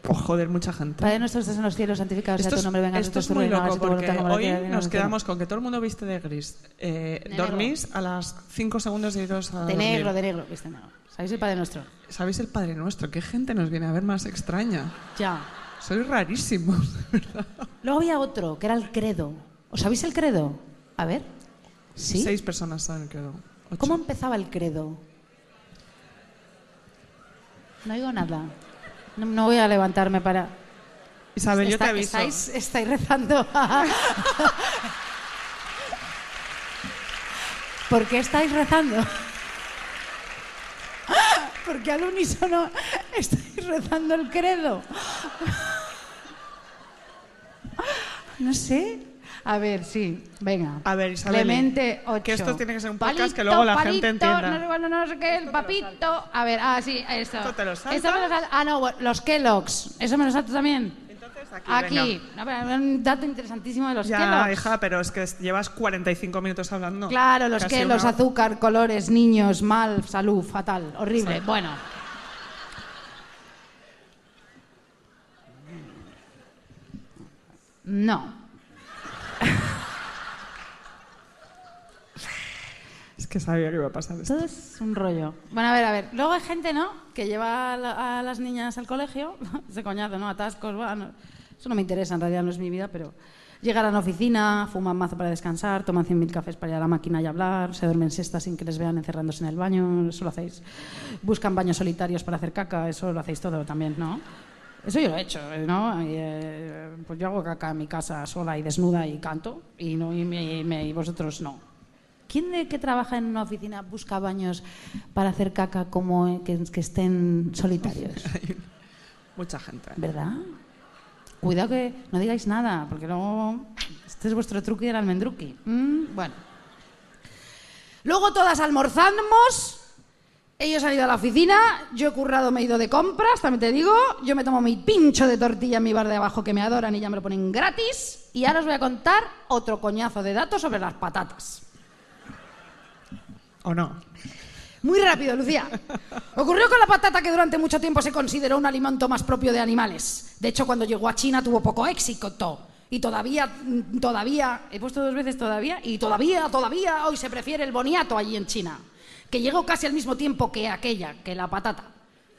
Oh, joder, mucha gente. Padre Nuestro estás en los cielos, santificado sea tu nombre, venga esto es muy loco porque hoy el nos quedamos con que todo el mundo viste de gris. Eh, De negro. dormís a las 5 segundos de iros a De dormir. negro, de negro. ¿viste? No. ¿Sabéis el Padre Nuestro? ¿Sabéis el Padre Nuestro? ¿Qué gente nos viene a ver más extraña? Ya. Sois rarísimos, [laughs] de verdad. Luego había otro, que era el credo. ¿Os sabéis el credo? A ver. ¿Sí? Seis personas saben, creo. Ocho. ¿Cómo empezaba el credo? No oigo nada. No, no voy a levantarme para... Isabel, yo te aviso. Estáis, estáis rezando. [laughs] ¿Por qué estáis rezando? [laughs] Porque al unísono estáis rezando el credo. [laughs] No sé. A ver, sí, venga. A ver, Isabel, Clemente 8. que esto tiene que ser un podcast que luego la gente entienda. No sé, bueno, no sé qué, el papito. A ver, ah, sí, esto. ¿Esto te lo saltas? Esto me lo sal- Ah, no, los Kellogg's. ¿Eso me lo salto también? Entonces, aquí, Aquí. No, pero un dato interesantísimo de los Ya, Kellogg's. hija, pero es que llevas 45 minutos hablando. Claro, los Kellogg's, azúcar, colores, niños, mal, salud, fatal, horrible. Bueno. No. [laughs] Es que sabía que iba a pasar esto. Todo es un rollo. Bueno, a ver, a ver. Luego hay gente, ¿no? Que lleva a, la- a las niñas al colegio. [laughs] Ese coñazo, ¿no? Atascos, va, no. Eso no me interesa, en realidad no es mi vida, pero... Llegan a la oficina, fuman mazo para descansar, toman 100.000 cafés para ir a la máquina y hablar, se duermen siestas sin que les vean encerrándose en el baño, eso lo hacéis. Buscan baños solitarios para hacer caca, eso lo hacéis todo también, ¿no? Eso yo lo he hecho, ¿no? Y, eh, pues yo hago caca en mi casa sola y desnuda y canto, y, no, y, me- y me- y vosotros no. ¿Quién de que trabaja en una oficina busca baños para hacer caca como que, que estén solitarios? [laughs] Mucha gente. ¿Verdad? Cuidado que no digáis nada, porque luego este es vuestro truqui del almendruqui. Mm, bueno. Luego todas almorzamos. Ellos han ido a la oficina, yo he currado, me he ido de compras, también te digo. Yo me tomo mi pincho de tortilla en mi bar de abajo que me adoran y ya me lo ponen gratis. Y ahora os voy a contar otro coñazo de datos sobre las patatas. ¿O no? Muy rápido, Lucía. Ocurrió con la patata que durante mucho tiempo se consideró un alimento más propio de animales. De hecho, cuando llegó a China tuvo poco éxito. Y todavía, todavía, he puesto dos veces todavía, y todavía, todavía hoy se prefiere el boniato allí en China, que llegó casi al mismo tiempo que aquella, que la patata.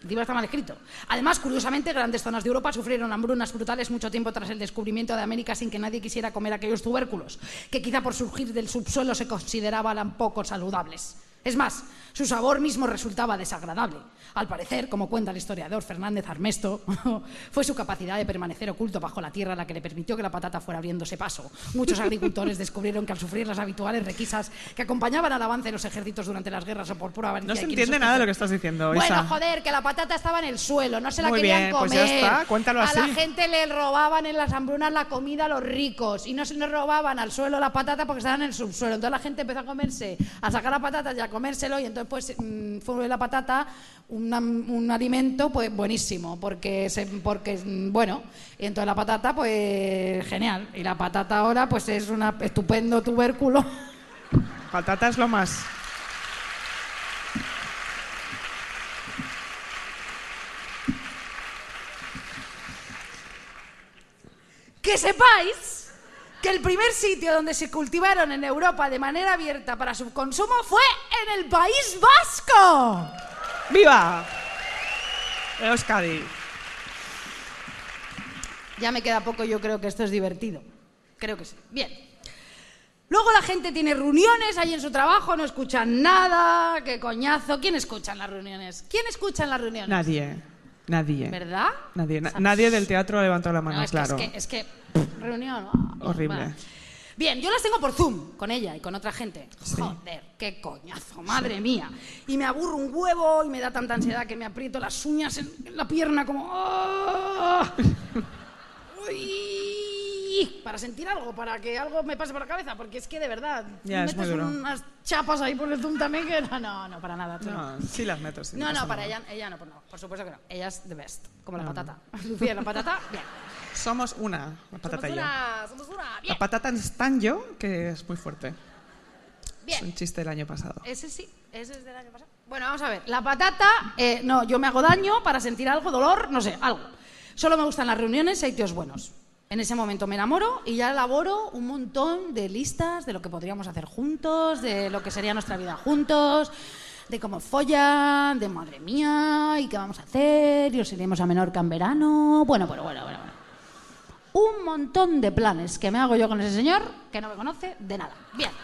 Encima está mal escrito. Además, curiosamente, grandes zonas de Europa sufrieron hambrunas brutales mucho tiempo tras el descubrimiento de América sin que nadie quisiera comer aquellos tubérculos, que quizá por surgir del subsuelo se consideraban poco saludables. Es más, su sabor mismo resultaba desagradable. Al parecer, como cuenta el historiador Fernández Armesto, [laughs] fue su capacidad de permanecer oculto bajo la tierra la que le permitió que la patata fuera abriéndose paso. Muchos agricultores descubrieron que al sufrir las habituales requisas que acompañaban al avance de los ejércitos durante las guerras o por pura avaricia No se entiende nada de lo que estás diciendo, Bueno, joder, que la patata estaba en el suelo, no se la Muy querían bien, pues comer. ya está, cuéntalo a la así. gente le robaban en las hambrunas la comida a los ricos y no se nos robaban al suelo la patata porque estaban en el subsuelo. Entonces la gente empezó a comerse, a sacar la patata y a comérselo y entonces pues mm, fue la patata un, alimento pues buenísimo porque se, porque bueno y entonces la patata pues genial y la patata ahora pues es un estupendo tubérculo [laughs] Patata es lo más. que sepáis que el primer sitio donde se cultivaron en Europa de manera abierta para su consumo fue en el País Vasco. ¡Viva! Euskadi. Ya me queda poco, yo creo que esto es divertido. Creo que sí. Bien. Luego la gente tiene reuniones ahí en su trabajo, no escuchan nada, qué coñazo. ¿Quién escucha en las reuniones? ¿Quién escucha en las reuniones? Nadie. Nadie. ¿Verdad? Nadie, nadie del teatro levantó la mano, No, es, claro. que, es que, es que, pff, reunión. Horrible. Bien, yo las tengo por Zoom con ella y con otra gente. Joder, qué coñazo, madre mía. Y me aburro un huevo y me da tanta ansiedad que me aprieto las uñas en, en la pierna como... ¡ah! Uy, para sentir algo, para que algo me pase por la cabeza, porque es que de verdad, Ya, es muy metes duro. unas chapas ahí por el Zoom también que no, no, no, para nada. tú no. No, sí las meto. sí, No, pasa no, para nada. ella, ella no, pues no, por supuesto que no. Ella es the best, como la patata. [laughs] Lucía, la patata, bien. Somos una, la patata y somos yo. una, somos una, bien. La patata es tan yo que es muy fuerte. Es Bien. un chiste del año pasado. Ese sí, ese es del año pasado. Bueno, vamos a ver. La patata, eh, no, yo me hago daño para sentir algo, dolor, no sé, algo. Solo me gustan las reuniones y sitios buenos. En ese momento me enamoro y ya elaboro un montón de listas de lo que podríamos hacer juntos, de lo que sería nuestra vida juntos, de cómo follan, de madre mía, y qué vamos a hacer, y os iremos a Menorca en verano. Bueno, bueno, bueno, bueno. bueno. Un montón de planes que me hago yo con ese señor que no me conoce de nada. Bien. [laughs]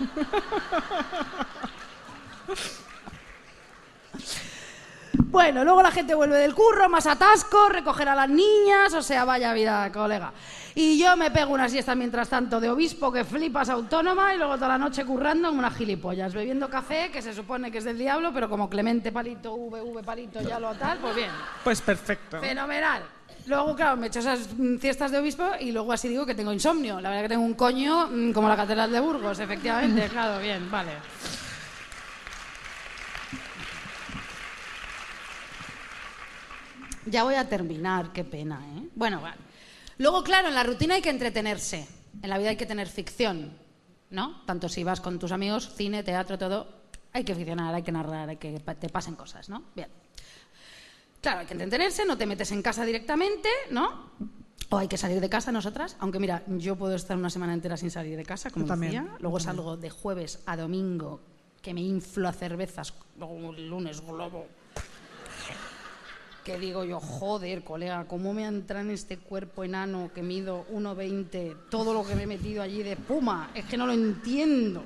Bueno, luego la gente vuelve del curro, más atasco, recoger a las niñas, o sea, vaya vida, colega. Y yo me pego una siesta mientras tanto de obispo que flipas autónoma y luego toda la noche currando como unas gilipollas, bebiendo café que se supone que es del diablo, pero como Clemente Palito, VV Palito, ya lo tal, pues bien. Pues perfecto. Fenomenal. Luego, claro, me echo esas mm, siestas de obispo y luego así digo que tengo insomnio. La verdad que tengo un coño mm, como la catedral de Burgos, efectivamente. [laughs] Claro, bien, vale. Ya voy a terminar, qué pena, ¿eh? Bueno, vale. Luego, claro, en la rutina hay que entretenerse. En la vida hay que tener ficción, ¿no? Tanto si vas con tus amigos, cine, teatro, todo, hay que ficcionar, hay que narrar, hay que te pasen cosas, ¿no? Bien. Claro, hay que entretenerse, no te metes en casa directamente, ¿no? O hay que salir de casa nosotras, aunque mira, yo puedo estar una semana entera sin salir de casa, como Yo también, decía. Luego también. salgo de jueves a domingo, que me inflo a cervezas, luego el lunes globo. Que digo yo, joder, colega, ¿cómo me entra en este cuerpo enano que mido 1,20 todo lo que me he metido allí de espuma? Es que no lo entiendo.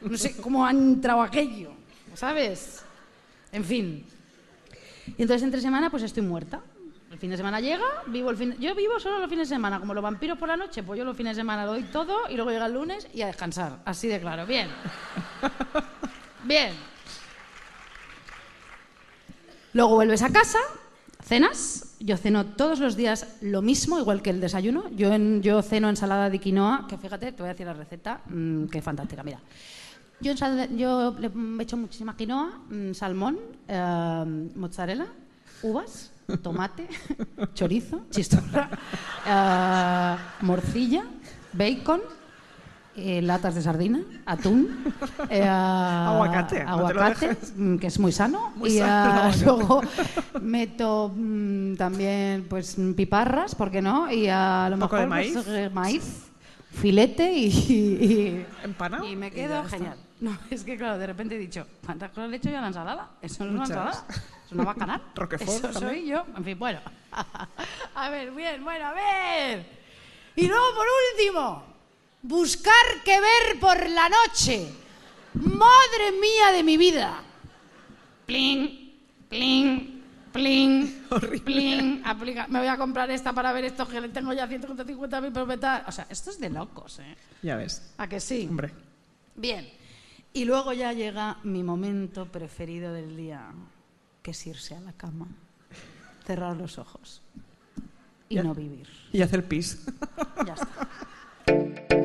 No sé cómo ha entrado aquello, ¿sabes? En fin, y entonces entre semana pues estoy muerta. El fin de semana llega, vivo el fin yo vivo solo los fines de semana, como los vampiros por la noche, pues yo los fines de semana doy todo y luego llega el lunes y a descansar, así de claro. Bien. Bien. Luego vuelves a casa, cenas. Yo ceno todos los días lo mismo, igual que el desayuno. Yo, en- yo ceno ensalada de quinoa, que fíjate, te voy a decir la receta, mm, que fantástica, mira. Yo, yo le he hecho muchísima quinoa, mm, salmón, eh, mozzarella, uvas, [laughs] tomate, [laughs] chorizo, chistorra, eh, morcilla, bacon, eh, latas de sardina, atún, [laughs] eh, Aguacate, aguacate, mm, que es muy sano, Muy y sano, luego meto mm, también pues mm, piparras, ¿por qué no? Y a lo Un poco mejor de maíz. pues, maíz, filete y, y- y me quedo genial. No, [laughs] es que claro, de repente he dicho, ¿cuántas cosas le he hecho yo a la ensalada? Eso no es una ensalada, es una bacanal. [laughs] Roquefort Eso también. soy yo. En fin, bueno. [laughs] A ver, bien, bueno, a ver. Y luego, por último, buscar qué ver por la noche. Madre mía de mi vida. Pling, pling, pling, pling. Aplica. Me voy a comprar esta para ver esto que tengo ya 150 mil propietarios. O sea, esto es de locos, ¿eh? Ya ves. ¿A que sí? Hombre. Bien. Y luego ya llega mi momento preferido del día, que es irse a la cama, cerrar los ojos y no vivir. Y hacer pis. Ya está. [laughs]